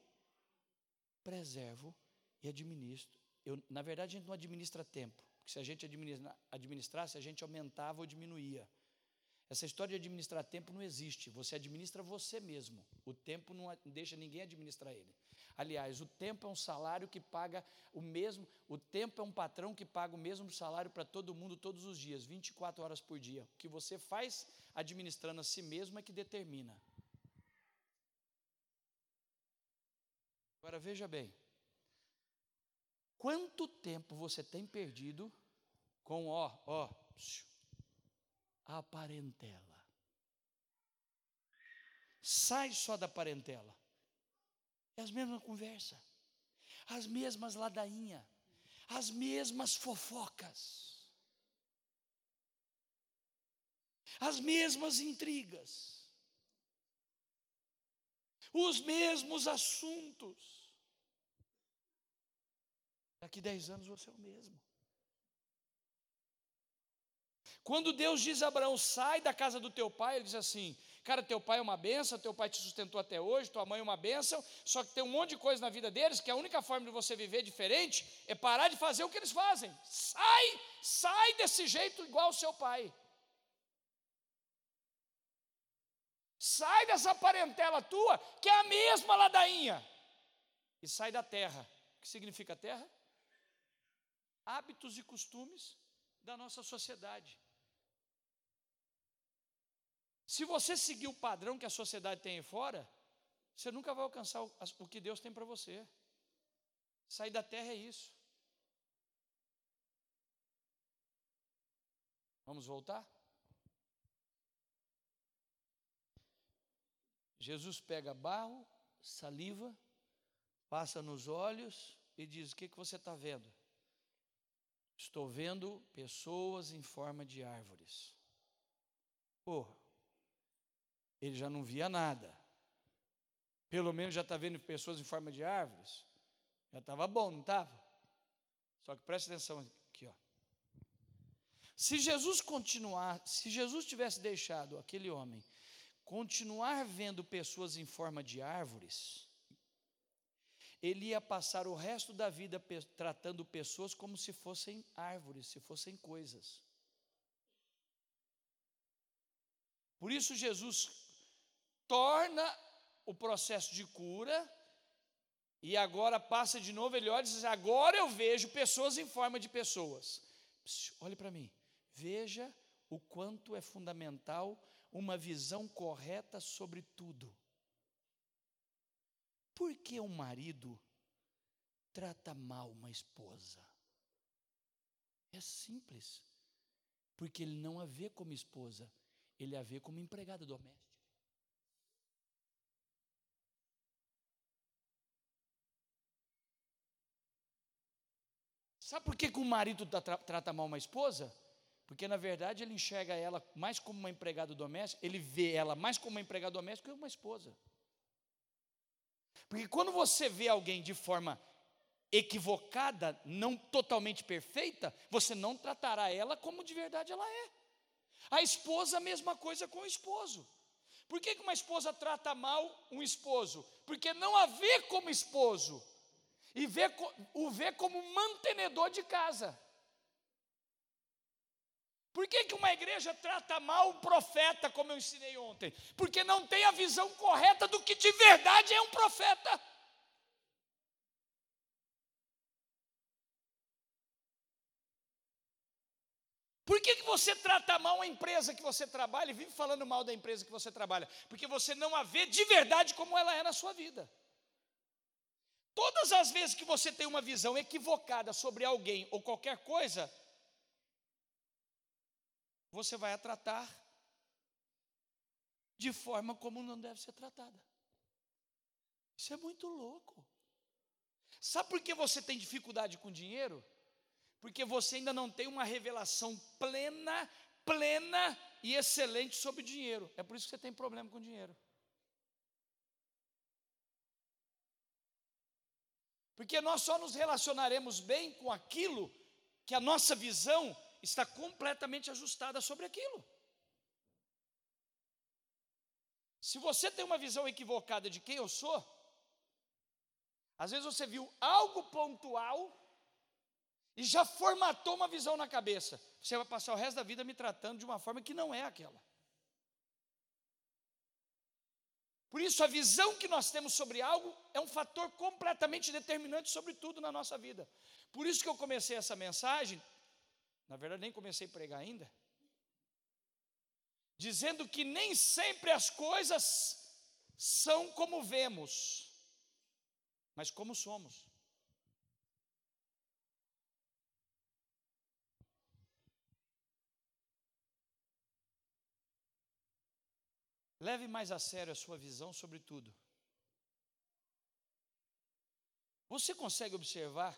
A: preservo e administro. Eu, na verdade, a gente não administra tempo, porque se a gente administra, administrasse, a gente aumentava ou diminuía. Essa história de administrar tempo não existe. Você administra você mesmo. O tempo não deixa ninguém administrar ele. Aliás, o tempo é um salário que paga o mesmo. O tempo é um patrão que paga o mesmo salário para todo mundo todos os dias, 24 horas por dia. O que você faz administrando a si mesmo é que determina. Agora veja bem. Quanto tempo você tem perdido com ó, ó, a parentela. Sai só da parentela. É as mesmas conversas, as mesmas ladainhas, as mesmas fofocas, as mesmas intrigas, os mesmos assuntos. Daqui dez anos você é o mesmo. Quando Deus diz a Abraão, sai da casa do teu pai, ele diz assim: Cara, teu pai é uma benção, teu pai te sustentou até hoje, tua mãe é uma benção, só que tem um monte de coisa na vida deles que a única forma de você viver diferente é parar de fazer o que eles fazem. Sai, sai desse jeito igual o seu pai. Sai dessa parentela tua, que é a mesma ladainha, e sai da terra. O que significa terra? Hábitos e costumes da nossa sociedade. Se você seguir o padrão que a sociedade tem aí fora, você nunca vai alcançar o, que Deus tem para você. Sair da terra é isso. Vamos voltar? Jesus pega barro, saliva, passa nos olhos e diz: O que, que você está vendo? Estou vendo pessoas em forma de árvores. Porra, ele já não via nada. Pelo menos já está vendo pessoas em forma de árvores. Já estava bom, não estava? Só que preste atenção aqui, ó. Se Jesus continuar, se Jesus tivesse deixado aquele homem continuar vendo pessoas em forma de árvores, ele ia passar o resto da vida tratando pessoas como se fossem árvores, se fossem coisas. Por isso Jesus torna o processo de cura, e agora passa de novo, ele olha e diz: Agora eu vejo pessoas em forma de pessoas. Pss, olhe para mim, veja o quanto é fundamental uma visão correta sobre tudo. Por que um marido trata mal uma esposa? É simples. Porque ele não a vê como esposa, ele a vê como empregada doméstica. Sabe por que, que o marido tra trata mal uma esposa? Porque na verdade ele enxerga ela mais como uma empregada doméstica, ele vê ela mais como uma empregada doméstica que uma esposa. Porque quando você vê alguém de forma equivocada, não totalmente perfeita, você não tratará ela como de verdade ela é. A esposa, a mesma coisa com o esposo. Por que uma esposa trata mal um esposo? Porque não a vê como esposo, e vê, o vê como mantenedor de casa. Por que, que uma igreja trata mal o profeta, como eu ensinei ontem? Porque não tem a visão correta do que de verdade é um profeta. Por que, que você trata mal a empresa que você trabalha e vive falando mal da empresa que você trabalha? Porque você não a vê de verdade como ela é na sua vida. Todas as vezes que você tem uma visão equivocada sobre alguém ou qualquer coisa, você vai a tratar de forma como não deve ser tratada. Isso é muito louco. Sabe por que você tem dificuldade com dinheiro? Porque você ainda não tem uma revelação plena, plena e excelente sobre dinheiro. É por isso que você tem problema com dinheiro. Porque nós só nos relacionaremos bem com aquilo que a nossa visão está completamente ajustada sobre aquilo. Se você tem uma visão equivocada de quem eu sou, às vezes você viu algo pontual e já formatou uma visão na cabeça. Você vai passar o resto da vida me tratando de uma forma que não é aquela. Por isso, a visão que nós temos sobre algo é um fator completamente determinante sobre tudo na nossa vida. Por isso que eu comecei essa mensagem na verdade nem comecei a pregar ainda, dizendo que nem sempre as coisas são como vemos, mas como somos. Leve mais a sério a sua visão sobre tudo. Você consegue observar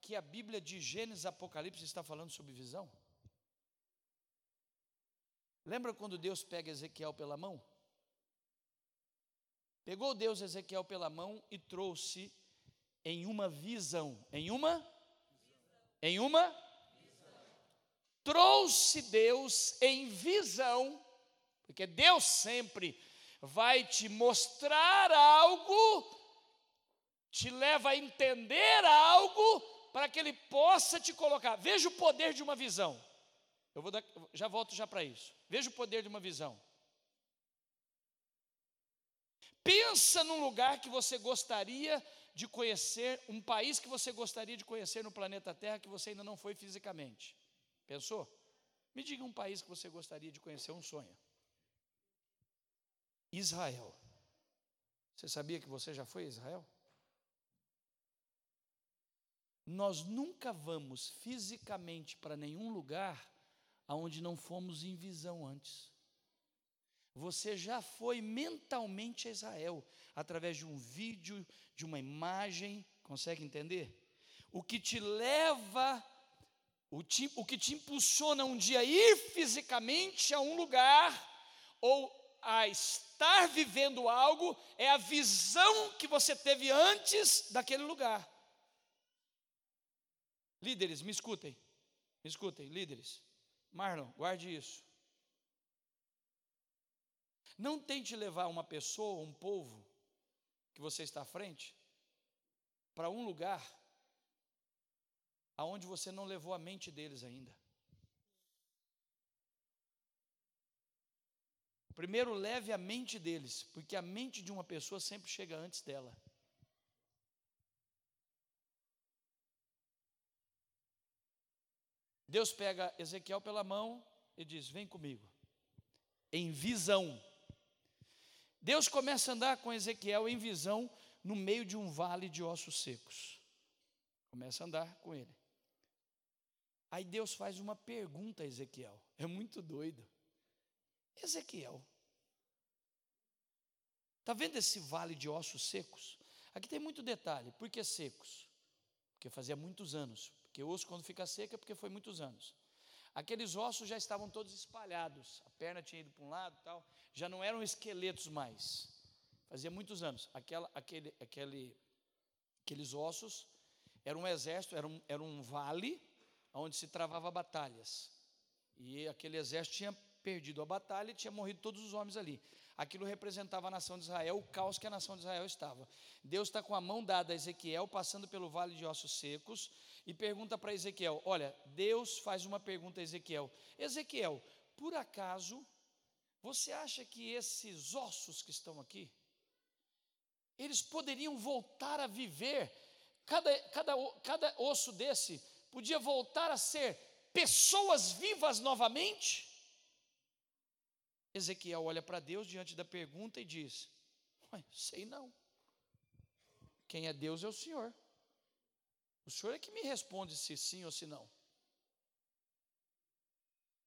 A: que a Bíblia de Gênesis e Apocalipse está falando sobre visão? Lembra quando Deus pega Ezequiel pela mão? Pegou Deus Ezequiel pela mão e trouxe em uma visão. Em uma? Em uma? Trouxe Deus em visão, porque Deus sempre vai te mostrar algo, te leva a entender algo para que ele possa te colocar. Veja o poder de uma visão. Eu vou dar, já volto já para isso. Veja o poder de uma visão. Pensa num lugar que você gostaria de conhecer, um país que você gostaria de conhecer no planeta Terra que você ainda não foi fisicamente. Pensou? Me diga um país que você gostaria de conhecer, um sonho. Israel. Você sabia que você já foi a Israel? Nós nunca vamos fisicamente para nenhum lugar aonde não fomos em visão antes. Você já foi mentalmente a Israel através de um vídeo, de uma imagem, consegue entender? O que te leva, o, te, o que te impulsiona um dia a ir fisicamente a um lugar ou a estar vivendo algo é a visão que você teve antes daquele lugar. Líderes, me escutem. Me escutem, líderes. Marlon, guarde isso. Não tente levar uma pessoa, um povo, que você está à frente, para um lugar aonde você não levou a mente deles ainda. Primeiro leve a mente deles, porque a mente de uma pessoa sempre chega antes dela. Deus pega Ezequiel pela mão e diz: Vem comigo, em visão. Deus começa a andar com Ezequiel em visão no meio de um vale de ossos secos. Começa a andar com ele. Aí Deus faz uma pergunta a Ezequiel. É muito doido. Ezequiel, está vendo esse vale de ossos secos? Aqui tem muito detalhe. Por que secos? Porque fazia muitos anos. Porque osso, quando fica seco, é porque foi muitos anos. Aqueles ossos já estavam todos espalhados. A perna tinha ido para um lado tal. Já não eram esqueletos mais. Fazia muitos anos. Aquela, aquele, aquele, aqueles ossos era um exército, era um, era um vale onde se travava batalhas. E aquele exército tinha perdido a batalha e tinha morrido todos os homens ali. Aquilo representava a nação de Israel, o caos que a nação de Israel estava. Deus está com a mão dada a Ezequiel, passando pelo vale de ossos secos, e pergunta para Ezequiel: Olha, Deus faz uma pergunta a Ezequiel: Ezequiel, por acaso você acha que esses ossos que estão aqui, eles poderiam voltar a viver? Cada, cada, cada osso desse podia voltar a ser pessoas vivas novamente? Ezequiel olha para Deus diante da pergunta e diz: Sei não. Quem é Deus é o Senhor. O Senhor é que me responde se sim ou se não.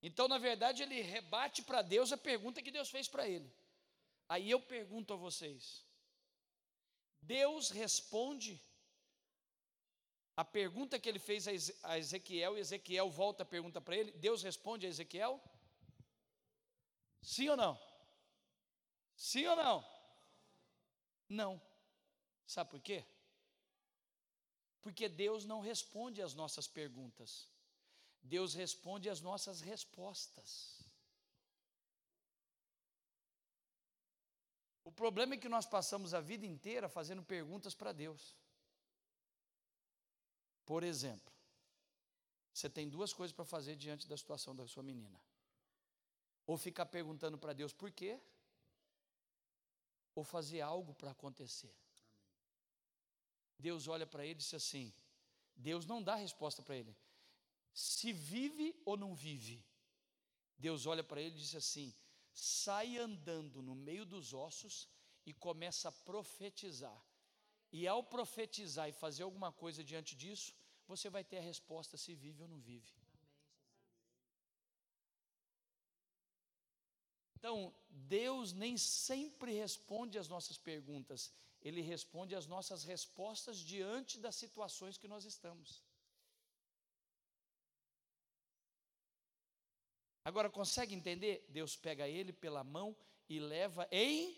A: Então, na verdade, ele rebate para Deus a pergunta que Deus fez para ele. Aí eu pergunto a vocês: Deus responde a pergunta que ele fez a Ezequiel, e Ezequiel volta a pergunta para ele, Deus responde a Ezequiel? Sim ou não? Sim ou não? Não. Sabe por quê? Porque Deus não responde às nossas perguntas, Deus responde às nossas respostas. O problema é que nós passamos a vida inteira fazendo perguntas para Deus. Por exemplo, você tem duas coisas para fazer diante da situação da sua menina: ou ficar perguntando para Deus por quê, ou fazer algo para acontecer. Deus olha para ele e diz assim: Deus não dá resposta para ele. Se vive ou não vive. Deus olha para ele e diz assim: sai andando no meio dos ossos e começa a profetizar. E ao profetizar e fazer alguma coisa diante disso, você vai ter a resposta se vive ou não vive. Então, Deus nem sempre responde às nossas perguntas, Ele responde às nossas respostas diante das situações que nós estamos. Agora, consegue entender? Deus pega ele pela mão e leva em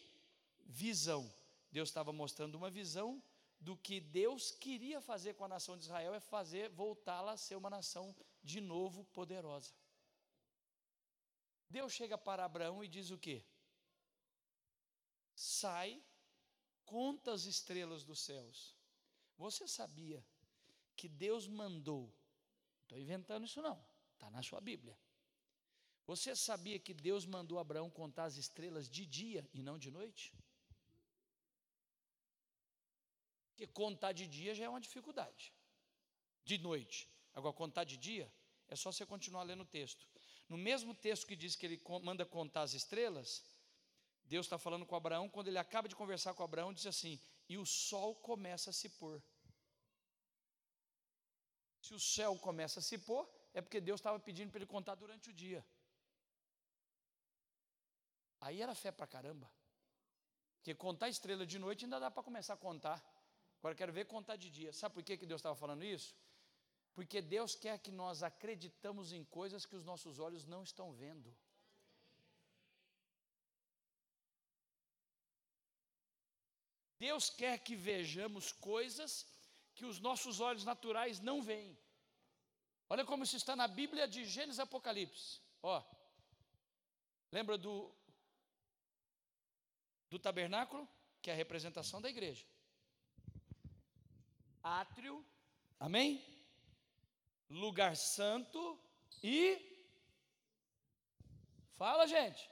A: visão. Deus estava mostrando uma visão do que Deus queria fazer com a nação de Israel, é fazer voltá-la a ser uma nação de novo poderosa. Deus chega para Abraão e diz o quê? Sai, conta as estrelas dos céus. Você sabia que Deus mandou, estou inventando isso não, está na sua Bíblia. Você sabia que Deus mandou Abraão contar as estrelas de dia e não de noite? Porque contar de dia já é uma dificuldade. De noite. Agora, contar de dia, é só você continuar lendo o texto. No mesmo texto que diz que ele manda contar as estrelas, Deus está falando com Abraão, quando ele acaba de conversar com Abraão, diz assim: e o sol começa a se pôr. Se o céu começa a se pôr, é porque Deus estava pedindo para ele contar durante o dia. Aí era fé para caramba. Porque contar estrela de noite ainda dá para começar a contar. Agora quero ver contar de dia. Sabe por que, que Deus estava falando isso? Porque Deus quer que nós acreditamos em coisas que os nossos olhos não estão vendo. Deus quer que vejamos coisas que os nossos olhos naturais não veem. Olha como isso está na Bíblia de Gênesis e Apocalipse. Ó, lembra do, do tabernáculo, que é a representação da igreja? Átrio, amém? Lugar santo e. Fala, gente.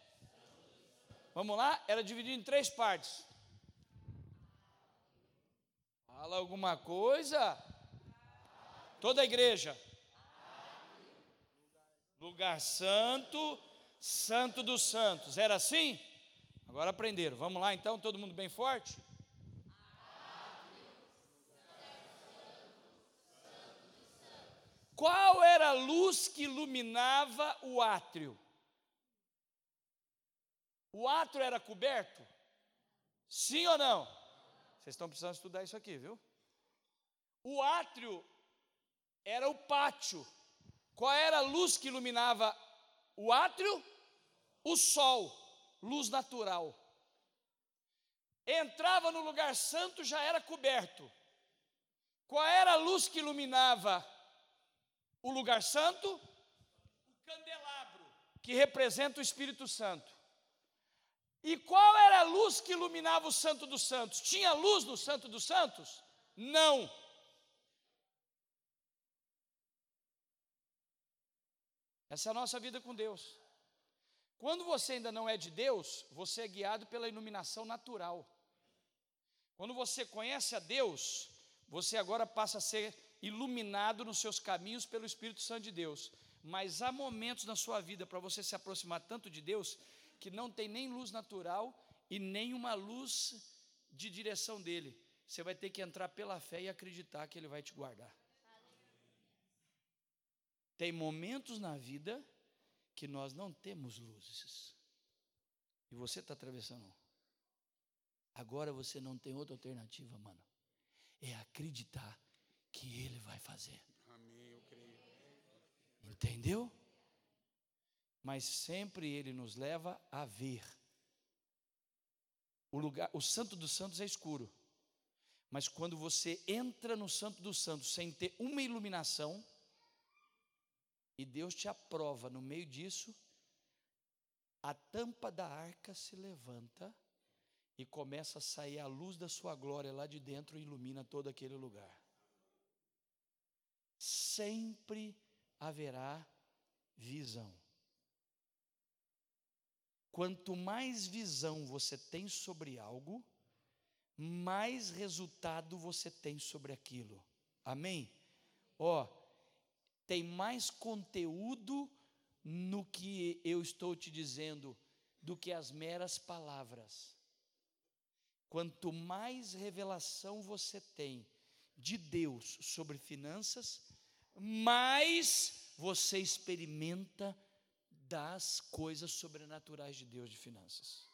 A: Vamos lá? Era dividido em três partes. Fala alguma coisa. Toda a igreja. Lugar santo, santo dos santos. Era assim? Agora aprenderam. Vamos lá então, todo mundo bem forte? Qual era a luz que iluminava o átrio? O átrio era coberto? Sim ou não? Vocês estão precisando estudar isso aqui, viu? O átrio era o pátio. Qual era a luz que iluminava o átrio? O sol, luz natural. Entrava no lugar santo, já era coberto. Qual era a luz que iluminava o lugar santo, o candelabro, que representa o Espírito Santo. E qual era a luz que iluminava o Santo dos Santos? Tinha luz no Santo dos Santos? Não. Essa é a nossa vida com Deus. Quando você ainda não é de Deus, você é guiado pela iluminação natural. Quando você conhece a Deus, você agora passa a ser iluminado nos seus caminhos pelo Espírito Santo de Deus. Mas há momentos na sua vida para você se aproximar tanto de Deus que não tem nem luz natural e nem uma luz de direção dele. Você vai ter que entrar pela fé e acreditar que ele vai te guardar. Tem momentos na vida que nós não temos luzes. E você está atravessando. Agora você não tem outra alternativa, mano. É acreditar que Ele vai fazer. Amém, eu creio. Entendeu? Mas sempre Ele nos leva a ver. O lugar, o Santo dos Santos é escuro. Mas quando você entra no Santo dos Santos sem ter uma iluminação, e Deus te aprova no meio disso, a tampa da arca se levanta e começa a sair a luz da sua glória lá de dentro e ilumina todo aquele lugar. Sempre haverá visão. Quanto mais visão você tem sobre algo, mais resultado você tem sobre aquilo. Amém? Ó, tem mais conteúdo no que eu estou te dizendo do que as meras palavras. Quanto mais revelação você tem de Deus sobre finanças, mais você experimenta das coisas sobrenaturais de Deus de finanças.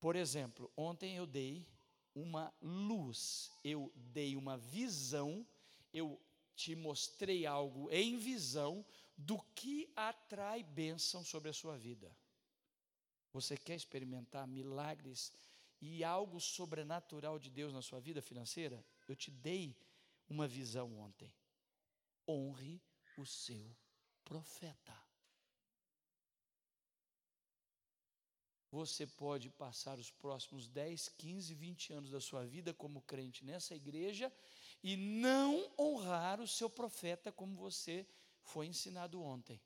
A: Por exemplo, ontem eu dei uma luz, eu dei uma visão eu te mostrei algo em visão do que atrai bênção sobre a sua vida. Você quer experimentar milagres e algo sobrenatural de Deus na sua vida financeira? Eu te dei uma visão ontem. Honre o seu profeta. Você pode passar os próximos 10, 15, 20 anos da sua vida como crente nessa igreja e não honrar o seu profeta como você foi ensinado ontem.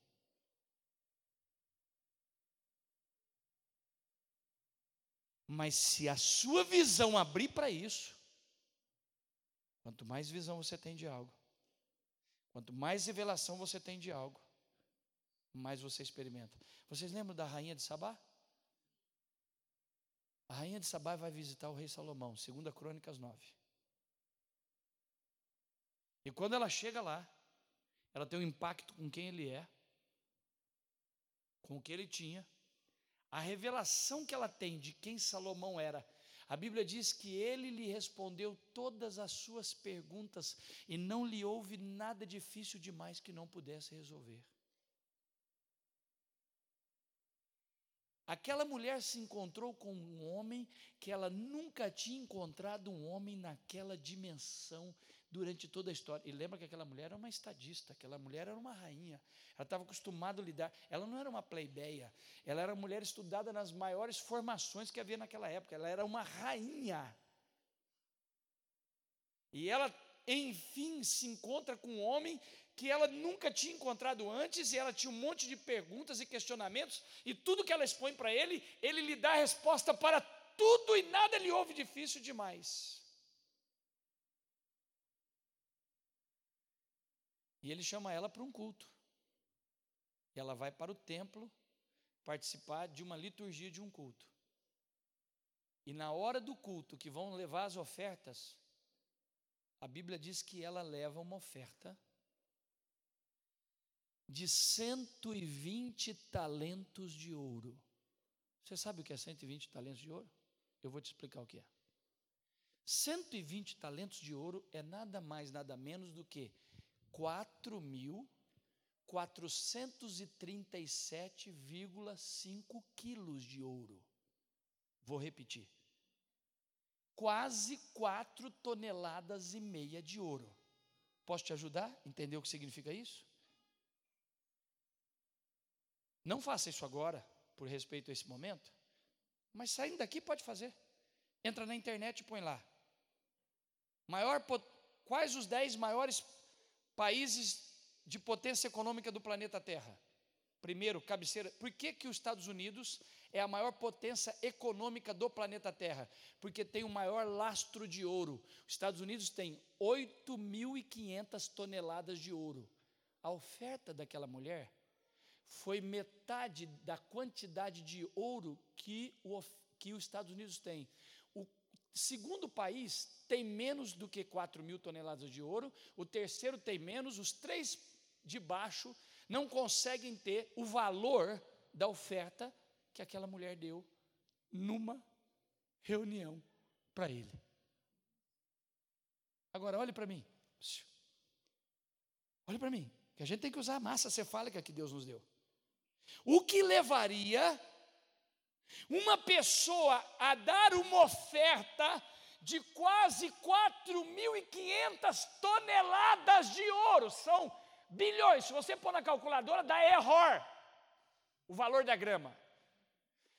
A: Mas se a sua visão abrir para isso, quanto mais visão você tem de algo, quanto mais revelação você tem de algo, mais você experimenta. Vocês lembram da rainha de Sabá? A rainha de Sabá vai visitar o rei Salomão, 2 Crônicas 9. E quando ela chega lá, ela tem um impacto com quem ele é, com o que ele tinha, a revelação que ela tem de quem Salomão era. A Bíblia diz que ele lhe respondeu todas as suas perguntas e não lhe houve nada difícil demais que não pudesse resolver. Aquela mulher se encontrou com um homem que ela nunca tinha encontrado um homem naquela dimensão durante toda a história. E lembra que aquela mulher era uma estadista, aquela mulher era uma rainha. Ela estava acostumada a lidar. Ela não era uma plebeia, ela era uma mulher estudada nas maiores formações que havia naquela época. Ela era uma rainha. E ela, enfim, se encontra com um homem que ela nunca tinha encontrado antes, e ela tinha um monte de perguntas e questionamentos, e tudo que ela expõe para ele, ele lhe dá a resposta para tudo e nada lhe houve difícil demais. E ele chama ela para um culto. E ela vai para o templo participar de uma liturgia de um culto. E na hora do culto que vão levar as ofertas, a Bíblia diz que ela leva uma oferta de 120 talentos de ouro. Você sabe o que é 120 talentos de ouro? Eu vou te explicar o que é. 120 talentos de ouro é nada mais, nada menos do que 4.437,5 quilos de ouro. Vou repetir. Quase 4 toneladas e meia de ouro. Posso te ajudar entender o que significa isso? Não faça isso agora, por respeito a esse momento, mas saindo daqui pode fazer. Entra na internet e põe lá. Maior, quais os 10 maiores países de potência econômica do planeta Terra. Primeiro, cabeceira. Por que, que os Estados Unidos é a maior potência econômica do planeta Terra? Porque tem o maior lastro de ouro. Os Estados Unidos tem 8.500 toneladas de ouro. A oferta daquela mulher foi metade da quantidade de ouro que, o, que os Estados Unidos têm. Segundo país tem menos do que 4 mil toneladas de ouro, o terceiro tem menos, os três de baixo não conseguem ter o valor da oferta que aquela mulher deu numa reunião para ele. Agora, olhe para mim. Olhe para mim, que a gente tem que usar a massa cefálica que Deus nos deu. O que levaria uma pessoa a dar uma oferta de quase 4.500 toneladas de ouro, são bilhões. Se você pôr na calculadora, dá error o valor da grama.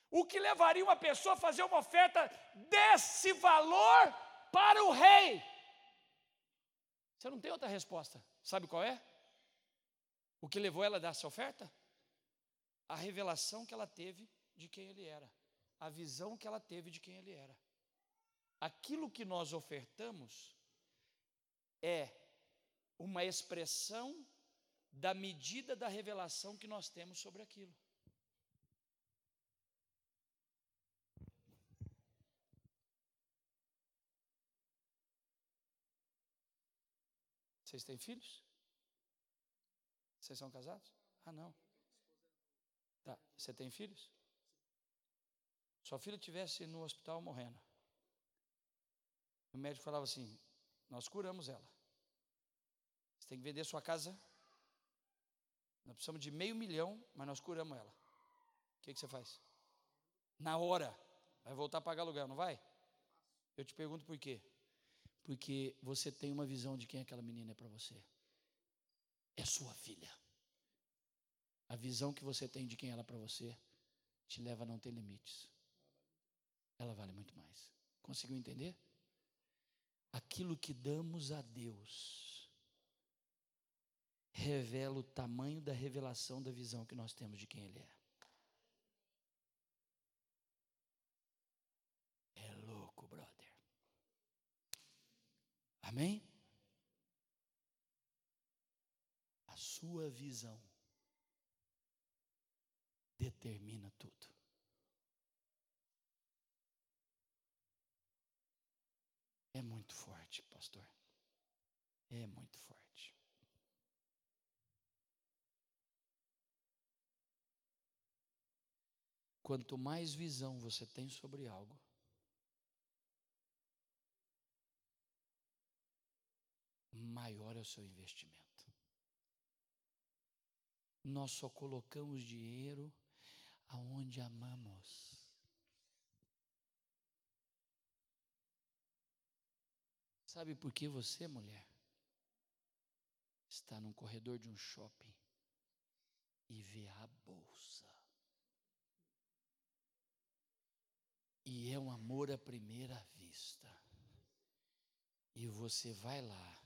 A: O que levaria uma pessoa a fazer uma oferta desse valor para o rei? Você não tem outra resposta. Sabe qual é? O que levou ela a dar essa oferta? A revelação que ela teve de quem ele era, a visão que ela teve de quem ele era. Aquilo que nós ofertamos é uma expressão da medida da revelação que nós temos sobre aquilo. Vocês têm filhos? Vocês são casados? Ah, não. Tá. Você tem filhos? Sua filha estivesse no hospital morrendo. O médico falava assim: Nós curamos ela. Você tem que vender sua casa nós precisamos de meio milhão, mas nós curamos ela. O que, que você faz? Na hora. Vai voltar a pagar aluguel, não vai? Eu te pergunto por quê? Porque você tem uma visão de quem aquela menina é para você. É sua filha. A visão que você tem de quem ela é para você te leva a não ter limites. Ela vale muito mais. Conseguiu entender? Aquilo que damos a Deus revela o tamanho da revelação da visão que nós temos de quem Ele é. É louco, brother. Amém? A sua visão determina tudo. É muito forte, pastor. É muito forte. Quanto mais visão você tem sobre algo, maior é o seu investimento. Nós só colocamos dinheiro aonde amamos. Sabe por que você, mulher, está num corredor de um shopping e vê a bolsa? E é um amor à primeira vista. E você vai lá,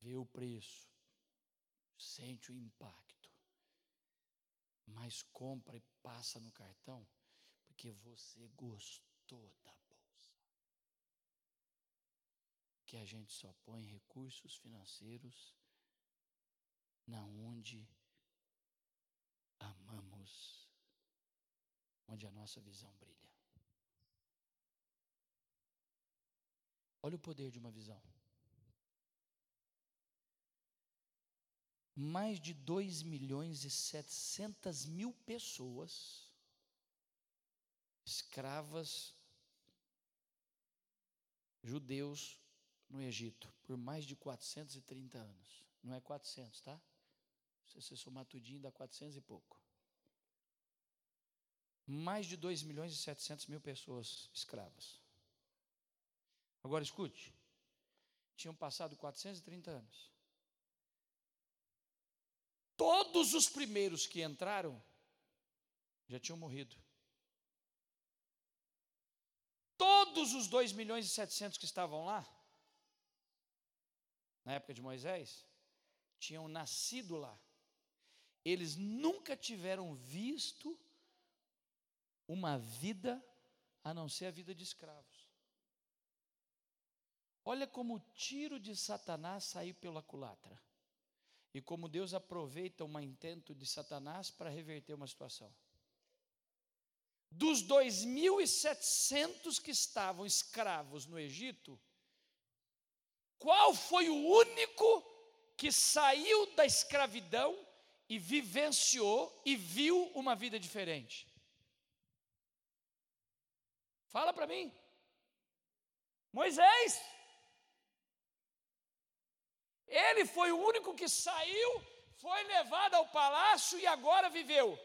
A: vê o preço, sente o impacto, mas compra e passa no cartão, porque você gostou da bolsa. Que a gente só põe recursos financeiros na onde amamos onde a nossa visão brilha. Olha o poder de uma visão. Mais de 2 milhões e 700 mil pessoas, escravas, judeus no Egito, por mais de 430 anos. Não é 400, tá? Se você somar tudinho, dá 400 e pouco mais de 2 milhões e 700 mil pessoas escravas. Agora escute, tinham passado 430 anos. Todos os primeiros que entraram já tinham morrido. Todos os 2 milhões e 700 que estavam lá, na época de Moisés, tinham nascido lá, eles nunca tiveram visto uma vida a não ser a vida de escravos. Olha como o tiro de Satanás saiu pela culatra. E como Deus aproveita um intento de Satanás para reverter uma situação. Dos 2.700 que estavam escravos no Egito, qual foi o único que saiu da escravidão e vivenciou e viu uma vida diferente? Fala para mim. Moisés. Ele foi o único que saiu, foi levado ao palácio e agora viveu.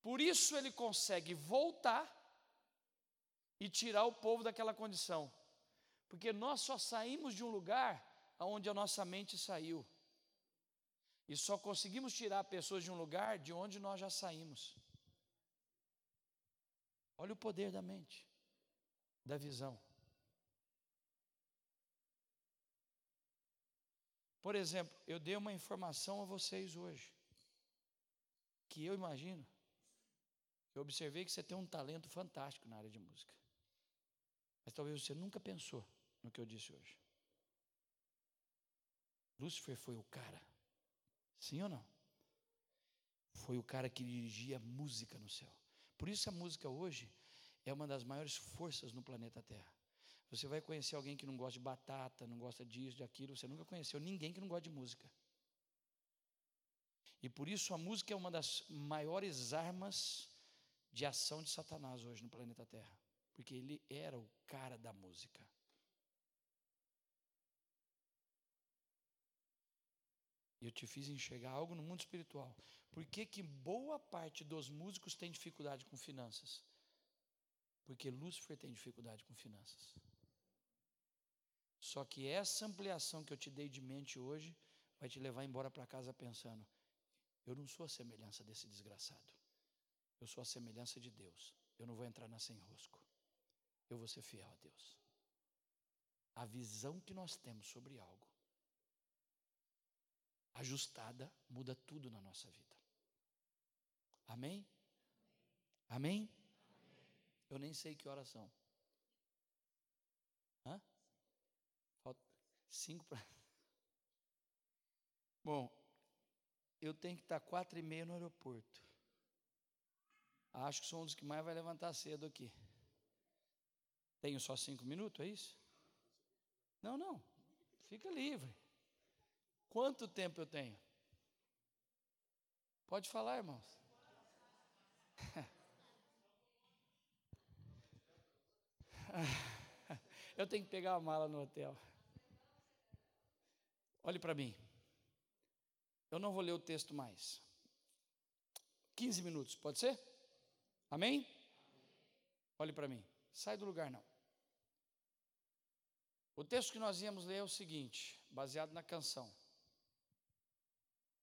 A: Por isso ele consegue voltar e tirar o povo daquela condição. Porque nós só saímos de um lugar onde a nossa mente saiu. E só conseguimos tirar pessoas de um lugar de onde nós já saímos. Olha o poder da mente, da visão. Por exemplo, eu dei uma informação a vocês hoje, que eu imagino, eu observei que você tem um talento fantástico na área de música. Mas talvez você nunca pensou no que eu disse hoje. Lúcifer foi o cara, sim ou não? Foi o cara que dirigia música no céu. Por isso a música hoje é uma das maiores forças no planeta Terra. Você vai conhecer alguém que não gosta de batata, não gosta disso, de aquilo, você nunca conheceu ninguém que não gosta de música. E por isso a música é uma das maiores armas de ação de Satanás hoje no planeta Terra, porque ele era o cara da música. E eu te fiz enxergar algo no mundo espiritual. Por que, que boa parte dos músicos tem dificuldade com finanças? Porque Lúcifer tem dificuldade com finanças. Só que essa ampliação que eu te dei de mente hoje vai te levar embora para casa pensando: eu não sou a semelhança desse desgraçado. Eu sou a semelhança de Deus. Eu não vou entrar na sem rosco. Eu vou ser fiel a Deus. A visão que nós temos sobre algo ajustada muda tudo na nossa vida. Amém? Amém? Eu nem sei que horas são. Hã? Falta cinco para. Bom, eu tenho que estar quatro e meia no aeroporto. Acho que sou um dos que mais vai levantar cedo aqui. Tenho só cinco minutos, é isso? Não, não. Fica livre. Quanto tempo eu tenho? Pode falar, irmãos. Eu tenho que pegar a mala no hotel. Olhe para mim. Eu não vou ler o texto mais. 15 minutos, pode ser? Amém? Olhe para mim. Sai do lugar, não. O texto que nós íamos ler é o seguinte, baseado na canção.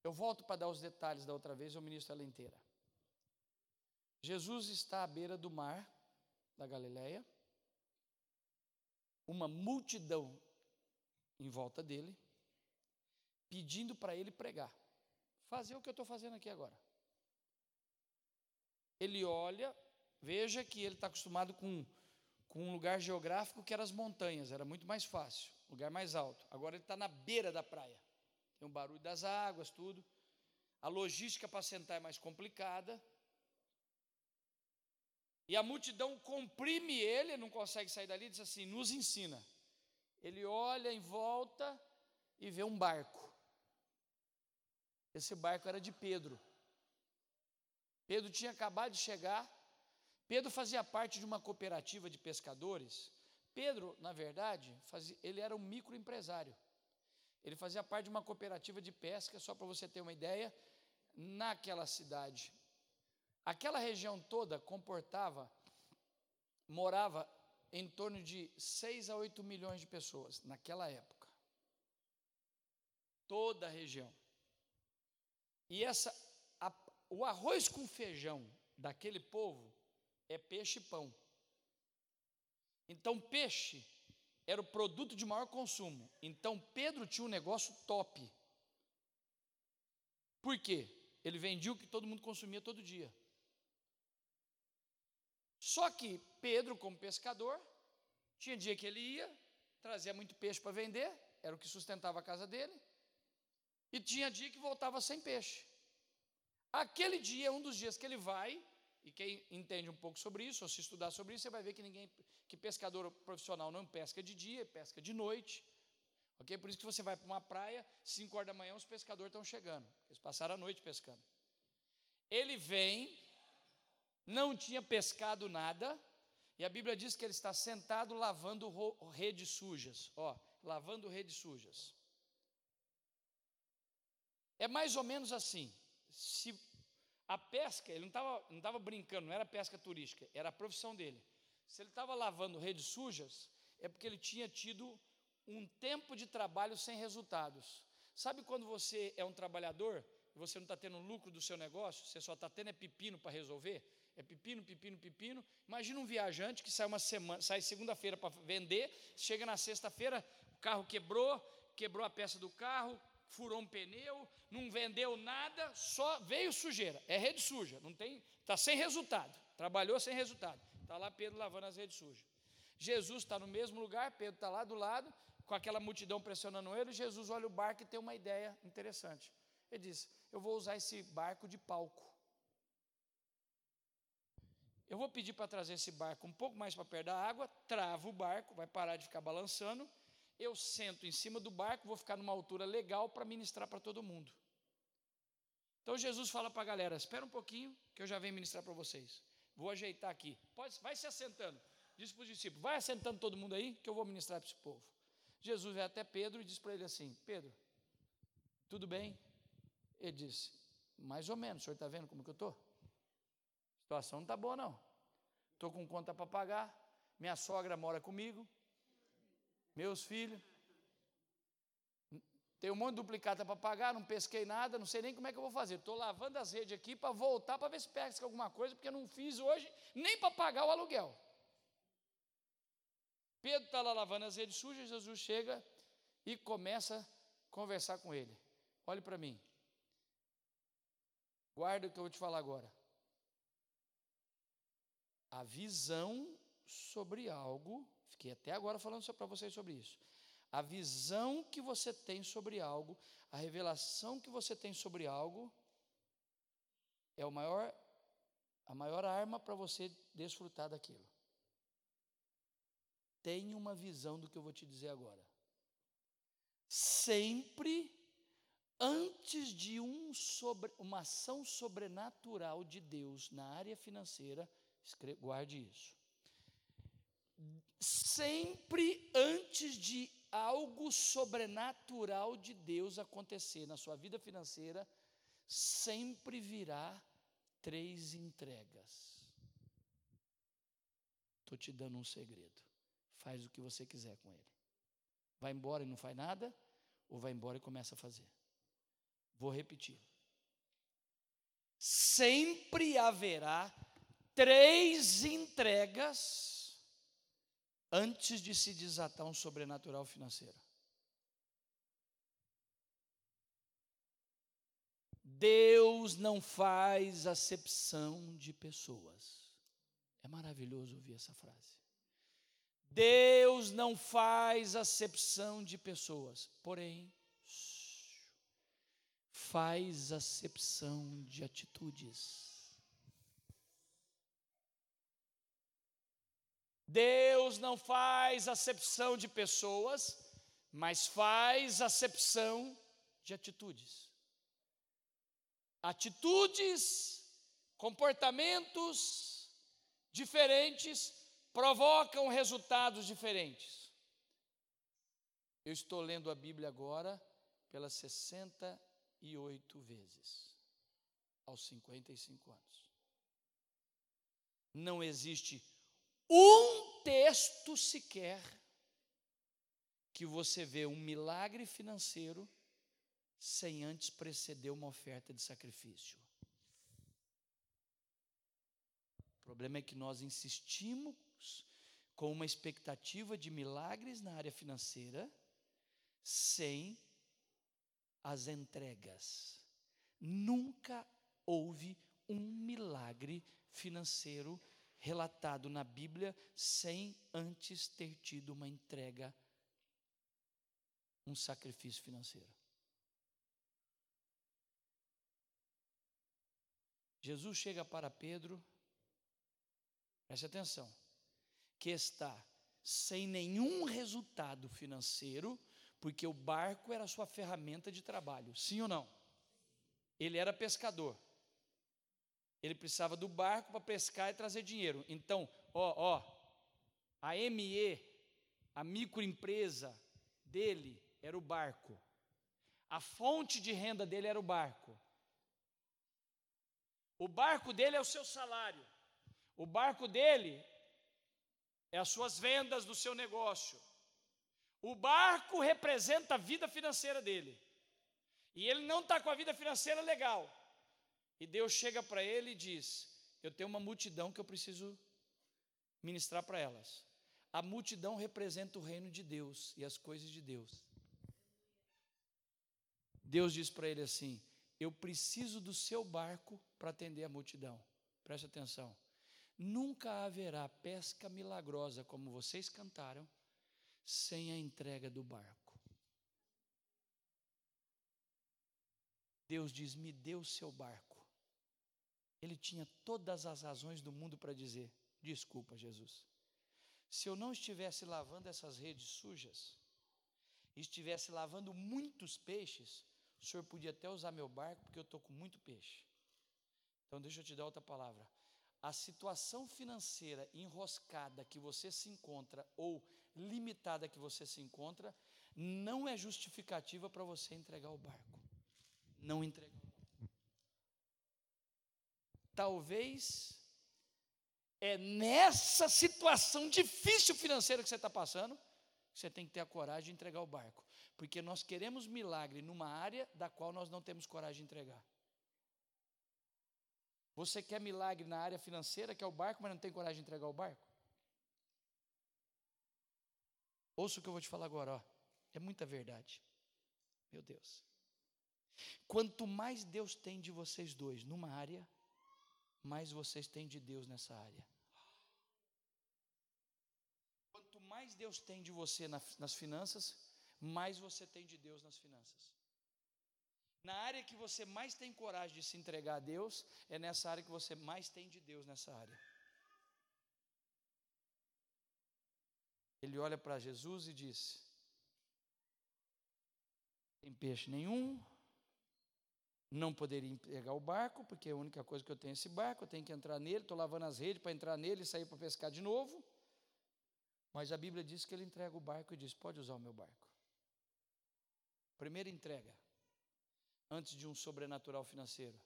A: Eu volto para dar os detalhes da outra vez, eu ministro ela inteira. Jesus está à beira do mar da Galileia uma multidão em volta dele, pedindo para ele pregar. Fazer o que eu estou fazendo aqui agora. Ele olha, veja que ele está acostumado com, com um lugar geográfico que era as montanhas, era muito mais fácil, lugar mais alto. Agora ele está na beira da praia. Tem o barulho das águas, tudo. A logística para sentar é mais complicada. E a multidão comprime ele, não consegue sair dali, diz assim: nos ensina. Ele olha em volta e vê um barco. Esse barco era de Pedro. Pedro tinha acabado de chegar. Pedro fazia parte de uma cooperativa de pescadores. Pedro, na verdade, fazia, ele era um microempresário. Ele fazia parte de uma cooperativa de pesca, só para você ter uma ideia, naquela cidade Aquela região toda comportava, morava em torno de 6 a 8 milhões de pessoas naquela época. Toda a região. E essa, a, o arroz com feijão daquele povo é peixe e pão. Então, peixe era o produto de maior consumo. Então Pedro tinha um negócio top. Por quê? Ele vendia o que todo mundo consumia todo dia. Só que Pedro, como pescador, tinha dia que ele ia, trazia muito peixe para vender, era o que sustentava a casa dele, e tinha dia que voltava sem peixe. Aquele dia é um dos dias que ele vai, e quem entende um pouco sobre isso, ou se estudar sobre isso, você vai ver que ninguém, que pescador profissional não pesca de dia, pesca de noite. Ok? Por isso que você vai para uma praia, 5 horas da manhã, os pescadores estão chegando. Eles passaram a noite pescando. Ele vem, não tinha pescado nada, e a Bíblia diz que ele está sentado lavando redes sujas. Ó, lavando redes sujas. É mais ou menos assim. Se a pesca, ele não estava não tava brincando, não era pesca turística, era a profissão dele. Se ele estava lavando redes sujas, é porque ele tinha tido um tempo de trabalho sem resultados. Sabe quando você é um trabalhador e você não está tendo lucro do seu negócio, você só está tendo é pepino para resolver? É pepino, pepino, pepino. Imagina um viajante que sai uma semana, sai segunda-feira para vender, chega na sexta-feira, o carro quebrou, quebrou a peça do carro, furou um pneu, não vendeu nada, só veio sujeira. É rede suja, não tem, está sem resultado. Trabalhou sem resultado. Está lá Pedro lavando as redes sujas. Jesus está no mesmo lugar, Pedro está lá do lado, com aquela multidão pressionando ele, Jesus olha o barco e tem uma ideia interessante. Ele diz: Eu vou usar esse barco de palco. Eu vou pedir para trazer esse barco um pouco mais para perto da água, travo o barco, vai parar de ficar balançando. Eu sento em cima do barco, vou ficar numa altura legal para ministrar para todo mundo. Então Jesus fala para a galera: Espera um pouquinho, que eu já venho ministrar para vocês. Vou ajeitar aqui. Pode, vai se assentando. Diz para os discípulos: Vai assentando todo mundo aí, que eu vou ministrar para esse povo. Jesus vai até Pedro e diz para ele assim: Pedro, tudo bem? Ele disse: Mais ou menos, o senhor está vendo como que eu estou? A situação não está boa, não. Estou com conta para pagar, minha sogra mora comigo, meus filhos. Tem um monte de duplicata para pagar, não pesquei nada, não sei nem como é que eu vou fazer. Estou lavando as redes aqui para voltar para ver se pesca alguma coisa, porque eu não fiz hoje nem para pagar o aluguel. Pedro está lá lavando as redes sujas, Jesus chega e começa a conversar com ele. Olhe para mim. Guarda o que eu vou te falar agora. A visão sobre algo, fiquei até agora falando para vocês sobre isso. A visão que você tem sobre algo, a revelação que você tem sobre algo, é o maior, a maior arma para você desfrutar daquilo. Tenha uma visão do que eu vou te dizer agora. Sempre antes de um sobre, uma ação sobrenatural de Deus na área financeira, guarde isso. Sempre antes de algo sobrenatural de Deus acontecer na sua vida financeira, sempre virá três entregas. Estou te dando um segredo faz o que você quiser com ele. Vai embora e não faz nada, ou vai embora e começa a fazer. Vou repetir. Sempre haverá três entregas antes de se desatar um sobrenatural financeiro. Deus não faz acepção de pessoas. É maravilhoso ouvir essa frase. Deus não faz acepção de pessoas, porém, faz acepção de atitudes. Deus não faz acepção de pessoas, mas faz acepção de atitudes. Atitudes, comportamentos diferentes provocam resultados diferentes. Eu estou lendo a Bíblia agora pelas 68 vezes, aos 55 anos. Não existe um texto sequer que você vê um milagre financeiro sem antes preceder uma oferta de sacrifício. O problema é que nós insistimos com uma expectativa de milagres na área financeira, sem as entregas. Nunca houve um milagre financeiro relatado na Bíblia sem antes ter tido uma entrega, um sacrifício financeiro. Jesus chega para Pedro, preste atenção, que está sem nenhum resultado financeiro, porque o barco era sua ferramenta de trabalho, sim ou não? Ele era pescador. Ele precisava do barco para pescar e trazer dinheiro. Então, ó, ó, a ME, a microempresa dele era o barco. A fonte de renda dele era o barco. O barco dele é o seu salário. O barco dele é as suas vendas do seu negócio. O barco representa a vida financeira dele. E ele não está com a vida financeira legal. E Deus chega para ele e diz: Eu tenho uma multidão que eu preciso ministrar para elas. A multidão representa o reino de Deus e as coisas de Deus. Deus diz para ele assim: Eu preciso do seu barco para atender a multidão. Preste atenção. Nunca haverá pesca milagrosa como vocês cantaram sem a entrega do barco. Deus diz: Me dê o seu barco. Ele tinha todas as razões do mundo para dizer: Desculpa, Jesus. Se eu não estivesse lavando essas redes sujas, estivesse lavando muitos peixes, o senhor podia até usar meu barco, porque eu estou com muito peixe. Então, deixa eu te dar outra palavra. A situação financeira enroscada que você se encontra, ou limitada que você se encontra, não é justificativa para você entregar o barco. Não entregar. Talvez é nessa situação difícil financeira que você está passando, que você tem que ter a coragem de entregar o barco. Porque nós queremos milagre numa área da qual nós não temos coragem de entregar. Você quer milagre na área financeira, que é o barco, mas não tem coragem de entregar o barco? Ouça o que eu vou te falar agora, ó. é muita verdade. Meu Deus. Quanto mais Deus tem de vocês dois numa área, mais vocês têm de Deus nessa área. Quanto mais Deus tem de você nas finanças, mais você tem de Deus nas finanças. Na área que você mais tem coragem de se entregar a Deus, é nessa área que você mais tem de Deus nessa área. Ele olha para Jesus e diz: Tem peixe nenhum, não poderia pegar o barco, porque a única coisa que eu tenho é esse barco, eu tenho que entrar nele, estou lavando as redes para entrar nele e sair para pescar de novo. Mas a Bíblia diz que ele entrega o barco e diz: Pode usar o meu barco. Primeira entrega antes de um sobrenatural financeiro.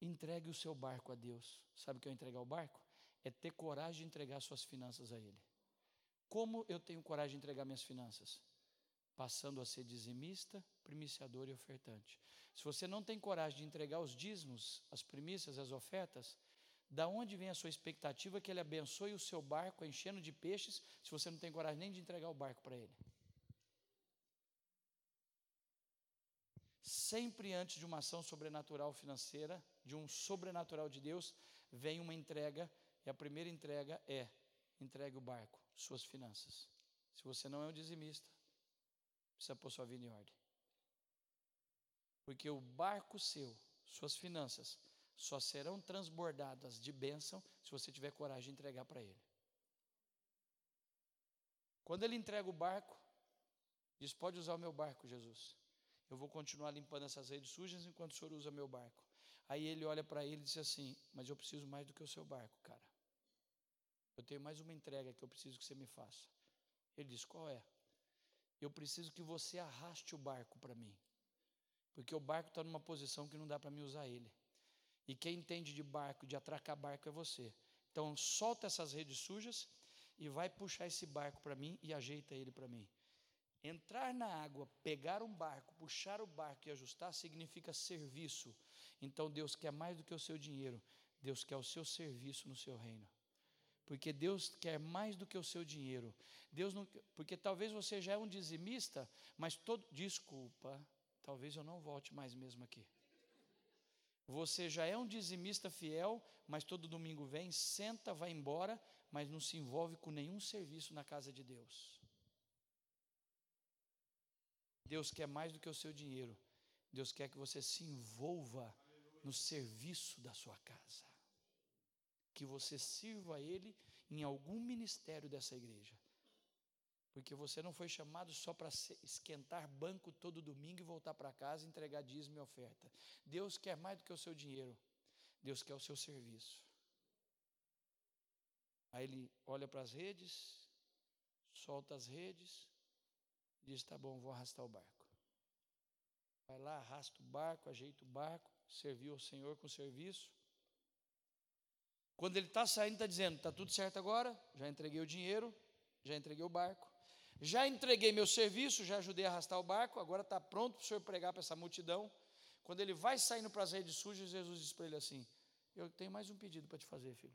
A: Entregue o seu barco a Deus. Sabe o que é entregar o barco? É ter coragem de entregar suas finanças a Ele. Como eu tenho coragem de entregar minhas finanças? Passando a ser dizimista, primiciador e ofertante. Se você não tem coragem de entregar os dízimos, as primícias, as ofertas, da onde vem a sua expectativa que Ele abençoe o seu barco enchendo de peixes, se você não tem coragem nem de entregar o barco para Ele? Sempre antes de uma ação sobrenatural financeira, de um sobrenatural de Deus, vem uma entrega, e a primeira entrega é: entregue o barco, suas finanças. Se você não é um dizimista, precisa pôr sua vida em ordem. Porque o barco seu, suas finanças, só serão transbordadas de bênção se você tiver coragem de entregar para ele. Quando ele entrega o barco, diz: Pode usar o meu barco, Jesus. Eu vou continuar limpando essas redes sujas enquanto o senhor usa meu barco. Aí ele olha para ele e diz assim: Mas eu preciso mais do que o seu barco, cara. Eu tenho mais uma entrega que eu preciso que você me faça. Ele diz: Qual é? Eu preciso que você arraste o barco para mim. Porque o barco está numa posição que não dá para mim usar ele. E quem entende de barco, de atracar barco, é você. Então solta essas redes sujas e vai puxar esse barco para mim e ajeita ele para mim. Entrar na água, pegar um barco, puxar o barco e ajustar significa serviço. Então Deus quer mais do que o seu dinheiro, Deus quer o seu serviço no seu reino. Porque Deus quer mais do que o seu dinheiro. Deus não, porque talvez você já é um dizimista, mas todo, desculpa, talvez eu não volte mais mesmo aqui. Você já é um dizimista fiel, mas todo domingo vem, senta, vai embora, mas não se envolve com nenhum serviço na casa de Deus. Deus quer mais do que o seu dinheiro. Deus quer que você se envolva no serviço da sua casa. Que você sirva a Ele em algum ministério dessa igreja. Porque você não foi chamado só para esquentar banco todo domingo e voltar para casa e entregar dízimo e oferta. Deus quer mais do que o seu dinheiro. Deus quer o seu serviço. Aí ele olha para as redes, solta as redes, diz: Tá bom, vou arrastar o barco. Vai lá, arrasta o barco, ajeita o barco, serviu ao Senhor com serviço. Quando ele está saindo, está dizendo: Está tudo certo agora, já entreguei o dinheiro, já entreguei o barco. Já entreguei meu serviço, já ajudei a arrastar o barco, agora está pronto para o senhor pregar para essa multidão. Quando ele vai saindo para as redes sujas, Jesus diz para ele assim: Eu tenho mais um pedido para te fazer, filho.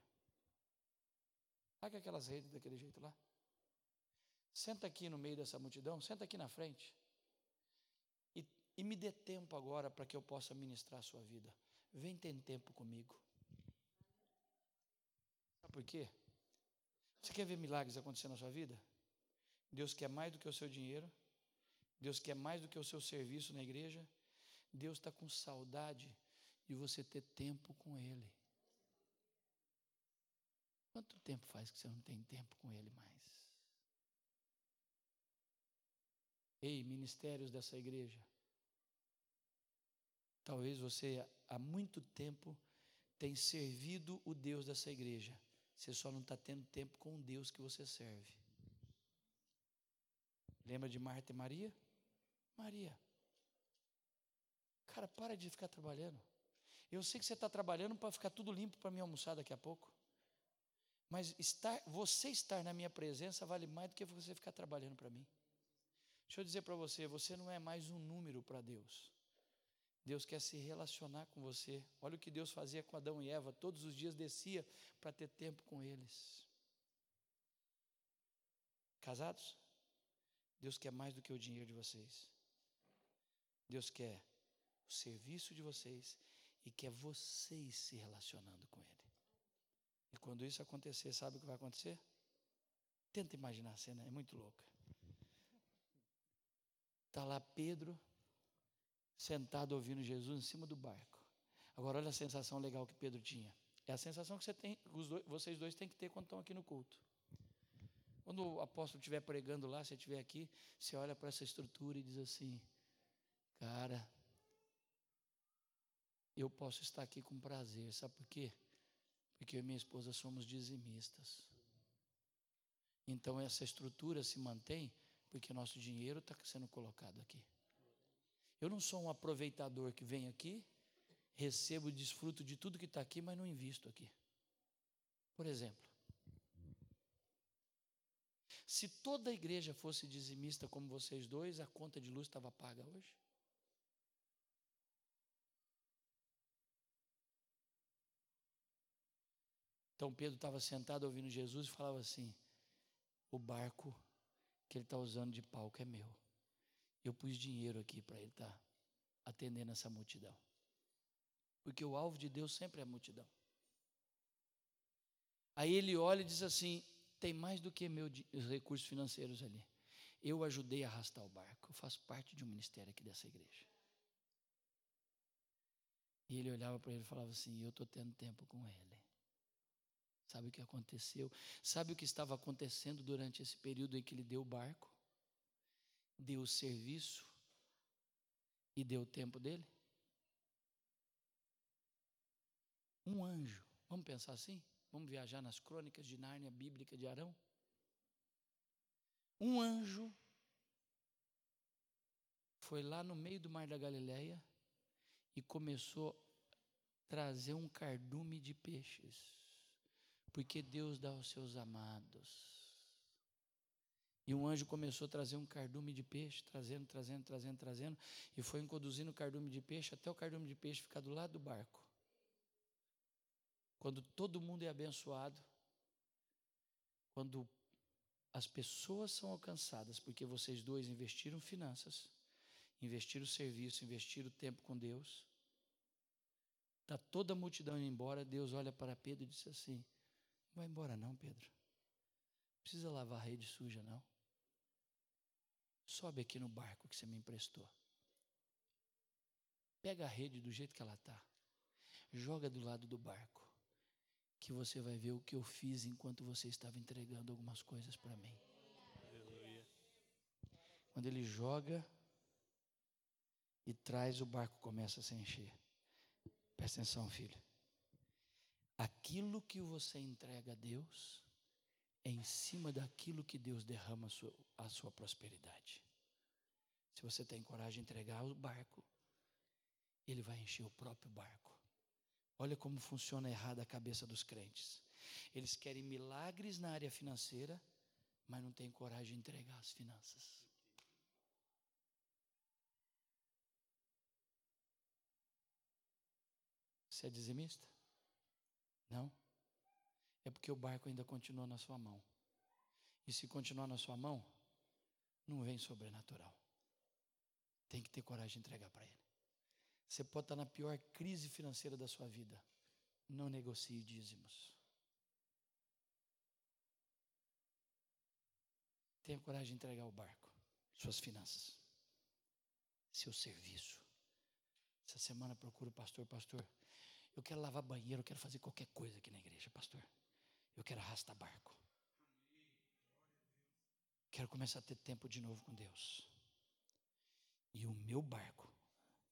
A: Paga aquelas redes daquele jeito lá. Senta aqui no meio dessa multidão, senta aqui na frente. E, e me dê tempo agora para que eu possa ministrar a sua vida. Vem ter tempo comigo. Sabe por quê? Você quer ver milagres acontecer na sua vida? Deus quer mais do que o seu dinheiro, Deus quer mais do que o seu serviço na igreja, Deus está com saudade de você ter tempo com Ele. Quanto tempo faz que você não tem tempo com Ele mais? Ei, ministérios dessa igreja. Talvez você há muito tempo tem servido o Deus dessa igreja. Você só não está tendo tempo com o Deus que você serve. Lembra de Marta e Maria? Maria. Cara, para de ficar trabalhando. Eu sei que você está trabalhando para ficar tudo limpo para mim almoçar daqui a pouco. Mas estar, você estar na minha presença vale mais do que você ficar trabalhando para mim. Deixa eu dizer para você, você não é mais um número para Deus. Deus quer se relacionar com você. Olha o que Deus fazia com Adão e Eva, todos os dias descia para ter tempo com eles. Casados? Deus quer mais do que o dinheiro de vocês. Deus quer o serviço de vocês e quer vocês se relacionando com Ele. E quando isso acontecer, sabe o que vai acontecer? Tenta imaginar a cena, é muito louca. Está lá Pedro, sentado ouvindo Jesus em cima do barco. Agora, olha a sensação legal que Pedro tinha. É a sensação que você tem, dois, vocês dois têm que ter quando estão aqui no culto. Quando o apóstolo estiver pregando lá, você estiver aqui, você olha para essa estrutura e diz assim: Cara, eu posso estar aqui com prazer, sabe por quê? Porque eu e minha esposa somos dizimistas. Então essa estrutura se mantém porque nosso dinheiro está sendo colocado aqui. Eu não sou um aproveitador que vem aqui, recebo, desfruto de tudo que está aqui, mas não invisto aqui. Por exemplo, se toda a igreja fosse dizimista como vocês dois, a conta de luz estava paga hoje? Então Pedro estava sentado ouvindo Jesus e falava assim: O barco que ele está usando de palco é meu. Eu pus dinheiro aqui para ele estar tá atendendo essa multidão. Porque o alvo de Deus sempre é a multidão. Aí ele olha e diz assim: tem mais do que meus recursos financeiros ali. Eu ajudei a arrastar o barco. Eu faço parte de um ministério aqui dessa igreja. E ele olhava para ele e falava assim: Eu estou tendo tempo com ele. Sabe o que aconteceu? Sabe o que estava acontecendo durante esse período em que ele deu o barco? Deu o serviço e deu o tempo dele? Um anjo, vamos pensar assim? Vamos viajar nas crônicas de Nárnia bíblica de Arão? Um anjo foi lá no meio do mar da Galileia e começou a trazer um cardume de peixes, porque Deus dá aos seus amados. E um anjo começou a trazer um cardume de peixe, trazendo, trazendo, trazendo, trazendo, e foi conduzindo o cardume de peixe até o cardume de peixe ficar do lado do barco. Quando todo mundo é abençoado, quando as pessoas são alcançadas porque vocês dois investiram finanças, investiram serviço, investiram tempo com Deus, está toda a multidão indo embora, Deus olha para Pedro e diz assim: Não vai embora não, Pedro. Não precisa lavar a rede suja, não. Sobe aqui no barco que você me emprestou. Pega a rede do jeito que ela está. Joga do lado do barco que você vai ver o que eu fiz enquanto você estava entregando algumas coisas para mim. Aleluia. Quando ele joga e traz, o barco começa a se encher. Presta atenção, filho. Aquilo que você entrega a Deus é em cima daquilo que Deus derrama a sua, a sua prosperidade. Se você tem coragem de entregar o barco, Ele vai encher o próprio barco. Olha como funciona errada a cabeça dos crentes. Eles querem milagres na área financeira, mas não têm coragem de entregar as finanças. Você é dizimista? Não? É porque o barco ainda continua na sua mão. E se continuar na sua mão, não vem sobrenatural. Tem que ter coragem de entregar para ele. Você pode estar na pior crise financeira da sua vida. Não negocie dízimos. Tenha coragem de entregar o barco, suas finanças, seu serviço. Essa semana procuro o pastor, pastor. Eu quero lavar banheiro, eu quero fazer qualquer coisa aqui na igreja, pastor. Eu quero arrastar barco. Quero começar a ter tempo de novo com Deus. E o meu barco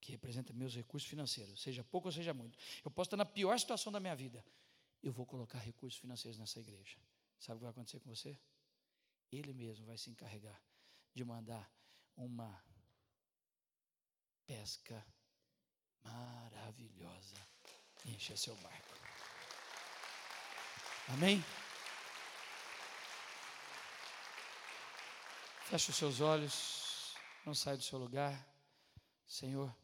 A: que representa meus recursos financeiros, seja pouco ou seja muito. Eu posso estar na pior situação da minha vida. Eu vou colocar recursos financeiros nessa igreja. Sabe o que vai acontecer com você? Ele mesmo vai se encarregar de mandar uma pesca maravilhosa encher seu barco. Amém? Feche os seus olhos, não sai do seu lugar. Senhor,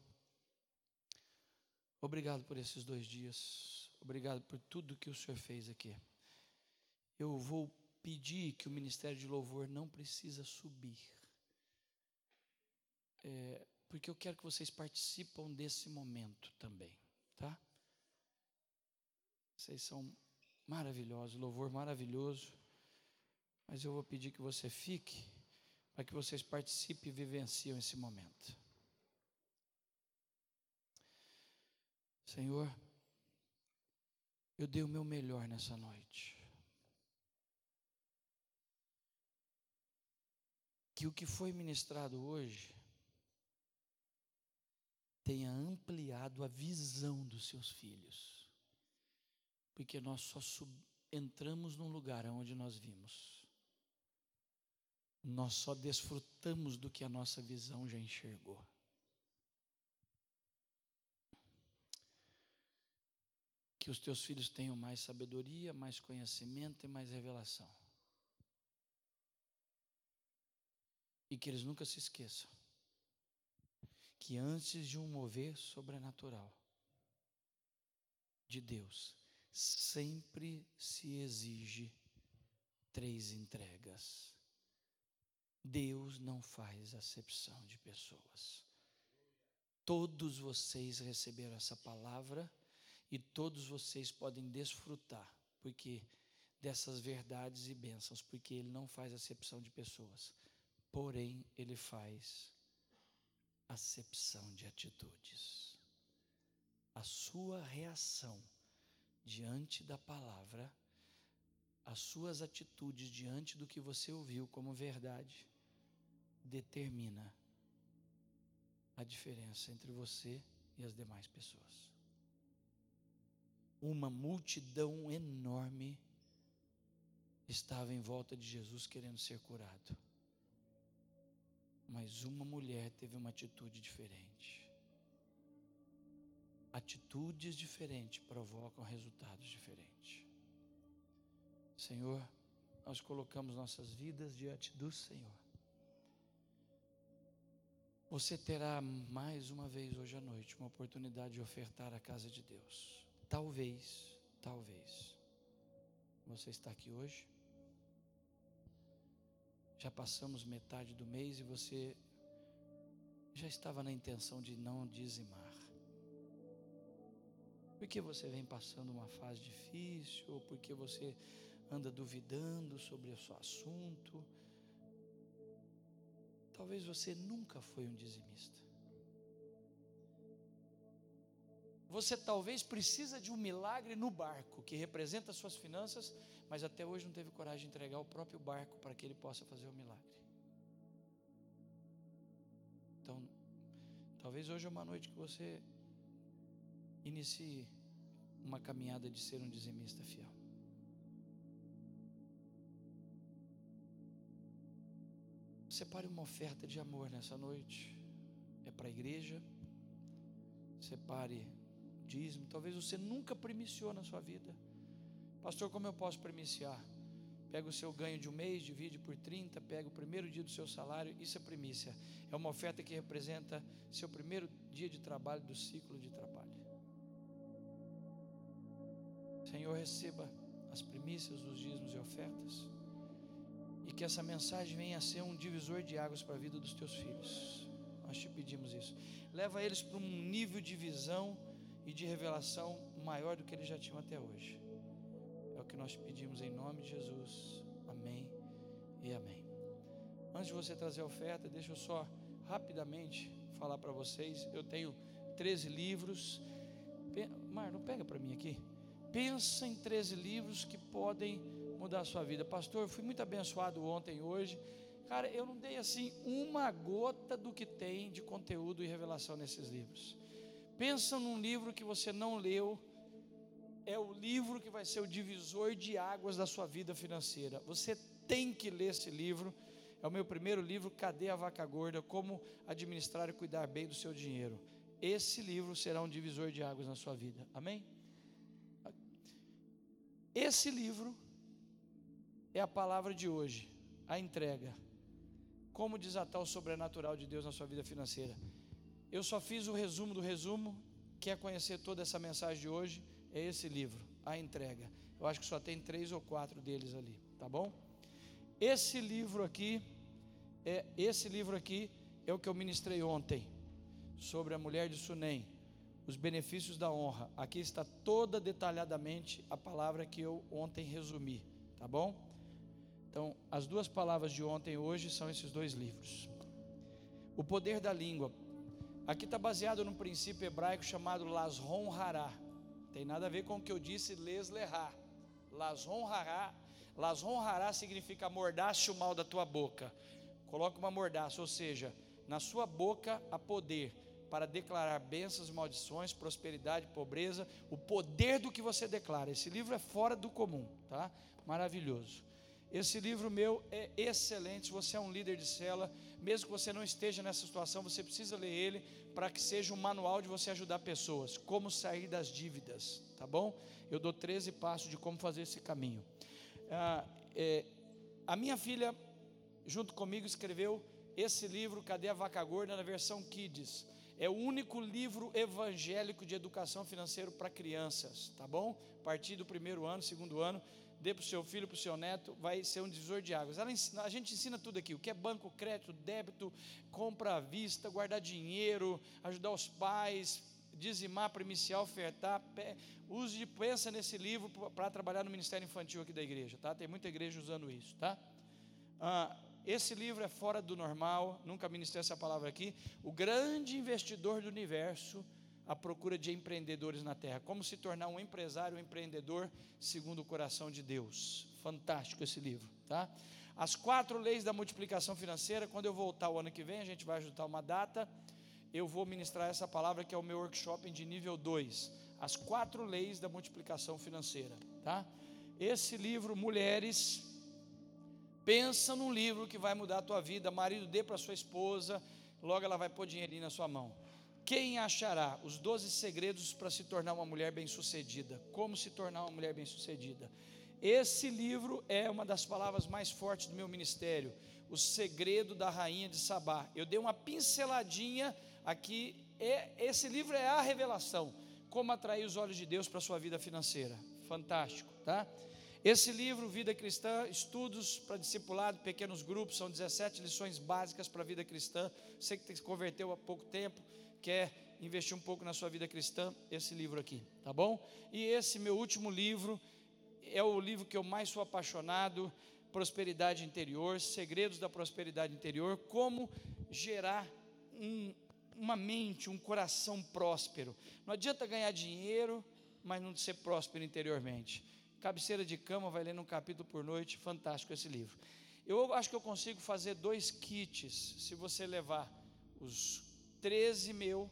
A: Obrigado por esses dois dias. Obrigado por tudo que o Senhor fez aqui. Eu vou pedir que o ministério de louvor não precisa subir. É, porque eu quero que vocês participam desse momento também, tá? Vocês são maravilhosos, louvor maravilhoso. Mas eu vou pedir que você fique para que vocês participem e vivenciem esse momento. Senhor, eu dei o meu melhor nessa noite. Que o que foi ministrado hoje tenha ampliado a visão dos seus filhos. Porque nós só entramos num lugar onde nós vimos. Nós só desfrutamos do que a nossa visão já enxergou. Que os teus filhos tenham mais sabedoria, mais conhecimento e mais revelação. E que eles nunca se esqueçam que antes de um mover sobrenatural de Deus, sempre se exige três entregas. Deus não faz acepção de pessoas. Todos vocês receberam essa palavra e todos vocês podem desfrutar, porque dessas verdades e bênçãos, porque ele não faz acepção de pessoas, porém ele faz acepção de atitudes. A sua reação diante da palavra, as suas atitudes diante do que você ouviu como verdade, determina a diferença entre você e as demais pessoas uma multidão enorme estava em volta de Jesus querendo ser curado. Mas uma mulher teve uma atitude diferente. Atitudes diferentes provocam resultados diferentes. Senhor, nós colocamos nossas vidas diante do Senhor. Você terá mais uma vez hoje à noite uma oportunidade de ofertar a casa de Deus. Talvez, talvez, você está aqui hoje Já passamos metade do mês e você já estava na intenção de não dizimar. Porque você vem passando uma fase difícil, ou porque você anda duvidando sobre o seu assunto. Talvez você nunca foi um dizimista. Você talvez precisa de um milagre no barco que representa as suas finanças, mas até hoje não teve coragem de entregar o próprio barco para que ele possa fazer o milagre. Então, talvez hoje é uma noite que você inicie uma caminhada de ser um dizimista fiel. Separe uma oferta de amor nessa noite. É para a igreja. Separe dízimo. Talvez você nunca primiciou na sua vida. Pastor, como eu posso primiciar? Pega o seu ganho de um mês, divide por 30, pega o primeiro dia do seu salário, isso é primícia. É uma oferta que representa seu primeiro dia de trabalho do ciclo de trabalho. Senhor, receba as primícias dos dízimos e ofertas. E que essa mensagem venha a ser um divisor de águas para a vida dos teus filhos. Nós te pedimos isso. Leva eles para um nível de visão e de revelação maior do que eles já tinham até hoje. É o que nós pedimos em nome de Jesus. Amém e amém. Antes de você trazer a oferta, deixa eu só rapidamente falar para vocês. Eu tenho 13 livros. Mar, não pega para mim aqui. Pensa em 13 livros que podem mudar a sua vida. Pastor, eu fui muito abençoado ontem e hoje. Cara, eu não dei assim uma gota do que tem de conteúdo e revelação nesses livros. Pensa num livro que você não leu, é o livro que vai ser o divisor de águas da sua vida financeira. Você tem que ler esse livro. É o meu primeiro livro, Cadê a Vaca Gorda? Como administrar e cuidar bem do seu dinheiro. Esse livro será um divisor de águas na sua vida. Amém? Esse livro é a palavra de hoje, a entrega. Como desatar o sobrenatural de Deus na sua vida financeira. Eu só fiz o resumo do resumo. Quer conhecer toda essa mensagem de hoje? É esse livro, A Entrega. Eu acho que só tem três ou quatro deles ali, tá bom? Esse livro aqui, é esse livro aqui é o que eu ministrei ontem sobre a mulher de Sunem, os benefícios da honra. Aqui está toda detalhadamente a palavra que eu ontem resumi, tá bom? Então, as duas palavras de ontem e hoje são esses dois livros. O poder da língua. Aqui está baseado num princípio hebraico chamado Lasron Hará. Tem nada a ver com o que eu disse Les Lerá. Lasron Hará. Lasron Hará significa mordace o mal da tua boca. Coloca uma mordaça, ou seja, na sua boca há poder para declarar bênçãos, maldições, prosperidade, pobreza, o poder do que você declara. Esse livro é fora do comum, tá? Maravilhoso. Esse livro meu é excelente. Se você é um líder de cela, mesmo que você não esteja nessa situação, você precisa ler ele para que seja um manual de você ajudar pessoas. Como sair das dívidas, tá bom? Eu dou 13 passos de como fazer esse caminho. Ah, é, a minha filha, junto comigo, escreveu esse livro, Cadê a Vaca Gorda, na versão Kids. É o único livro evangélico de educação financeira para crianças, tá bom? A partir do primeiro ano, segundo ano, dê para o seu filho, para o seu neto, vai ser um divisor de águas. Ensina, a gente ensina tudo aqui: o que é banco, crédito, débito, compra à vista, guardar dinheiro, ajudar os pais, dizimar, primiciar, ofertar. Use de pensa nesse livro para trabalhar no ministério infantil aqui da igreja, tá? Tem muita igreja usando isso, tá? Ah, esse livro é fora do normal, nunca ministrei essa palavra aqui. O grande investidor do universo à procura de empreendedores na terra. Como se tornar um empresário, um empreendedor segundo o coração de Deus. Fantástico esse livro, tá? As quatro leis da multiplicação financeira. Quando eu voltar o ano que vem, a gente vai ajudar uma data. Eu vou ministrar essa palavra que é o meu workshop de nível 2. As quatro leis da multiplicação financeira, tá? Esse livro, Mulheres, pensa num livro que vai mudar a tua vida. Marido, dê para sua esposa, logo ela vai pôr dinheirinho na sua mão. Quem achará os 12 segredos para se tornar uma mulher bem-sucedida? Como se tornar uma mulher bem-sucedida? Esse livro é uma das palavras mais fortes do meu ministério, O Segredo da Rainha de Sabá. Eu dei uma pinceladinha aqui, é, esse livro é a revelação, como atrair os olhos de Deus para a sua vida financeira. Fantástico, tá? Esse livro, Vida Cristã, Estudos para Discipulado, Pequenos Grupos, são 17 lições básicas para a vida cristã. Você que se converteu há pouco tempo, quer investir um pouco na sua vida cristã, esse livro aqui, tá bom? E esse meu último livro é o livro que eu mais sou apaixonado, Prosperidade Interior, Segredos da Prosperidade Interior, como gerar um, uma mente, um coração próspero. Não adianta ganhar dinheiro, mas não ser próspero interiormente. Cabeceira de cama, vai lendo um capítulo por noite, fantástico esse livro. Eu acho que eu consigo fazer dois kits. Se você levar os 13 mil,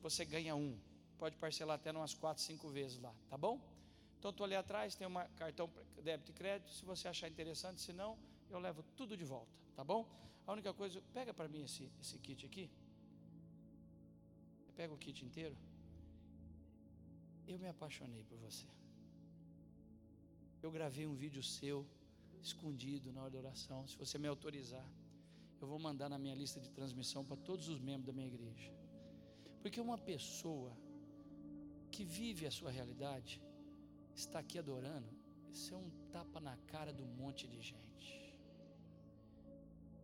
A: você ganha um. Pode parcelar até umas 4, 5 vezes lá, tá bom? Então estou ali atrás, tem um cartão débito e crédito. Se você achar interessante, se não, eu levo tudo de volta, tá bom? A única coisa, pega para mim esse, esse kit aqui. Pega o kit inteiro. Eu me apaixonei por você. Eu gravei um vídeo seu, escondido na hora da oração. Se você me autorizar, eu vou mandar na minha lista de transmissão para todos os membros da minha igreja. Porque uma pessoa que vive a sua realidade, está aqui adorando, isso é um tapa na cara do monte de gente.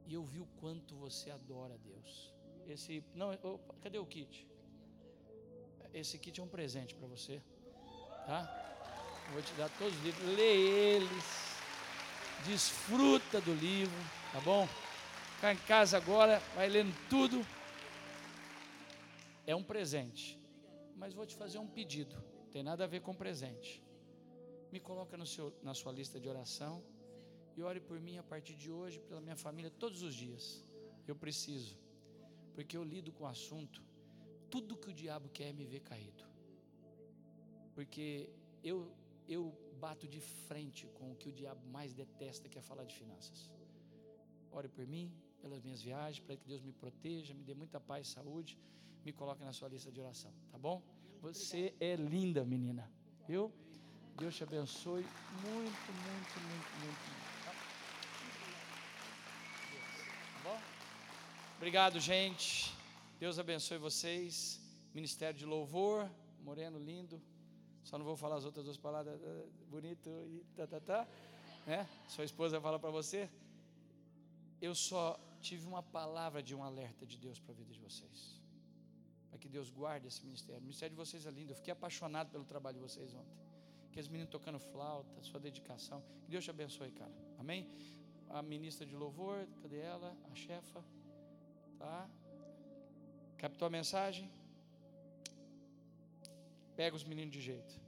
A: E eu vi o quanto você adora Deus. Esse, não, opa, cadê o kit? Esse kit é um presente para você, tá? Vou te dar todos os livros, lê eles, desfruta do livro, tá bom? Ficar em casa agora, vai lendo tudo. É um presente, mas vou te fazer um pedido, tem nada a ver com presente. Me coloca seu, na sua lista de oração e ore por mim a partir de hoje, pela minha família, todos os dias. Eu preciso, porque eu lido com o assunto, tudo que o diabo quer é me ver caído. Porque eu eu bato de frente com o que o diabo mais detesta, que é falar de finanças. Ore por mim, pelas minhas viagens, para que Deus me proteja, me dê muita paz e saúde, me coloque na sua lista de oração, tá bom? Você é linda, menina, viu? Deus te abençoe muito, muito, muito, muito. Tá? tá bom? Obrigado, gente. Deus abençoe vocês. Ministério de Louvor, Moreno lindo. Só não vou falar as outras duas palavras eh, bonito e tá, tá, tá. Né? Sua esposa fala para você. Eu só tive uma palavra de um alerta de Deus para a vida de vocês. Para que Deus guarde esse ministério. O ministério de vocês é lindo. Eu fiquei apaixonado pelo trabalho de vocês ontem. Aqueles meninos tocando flauta, sua dedicação. Que Deus te abençoe, cara. Amém? A ministra de louvor, cadê ela? A chefa. Tá? Captou a mensagem? Pega os meninos de jeito.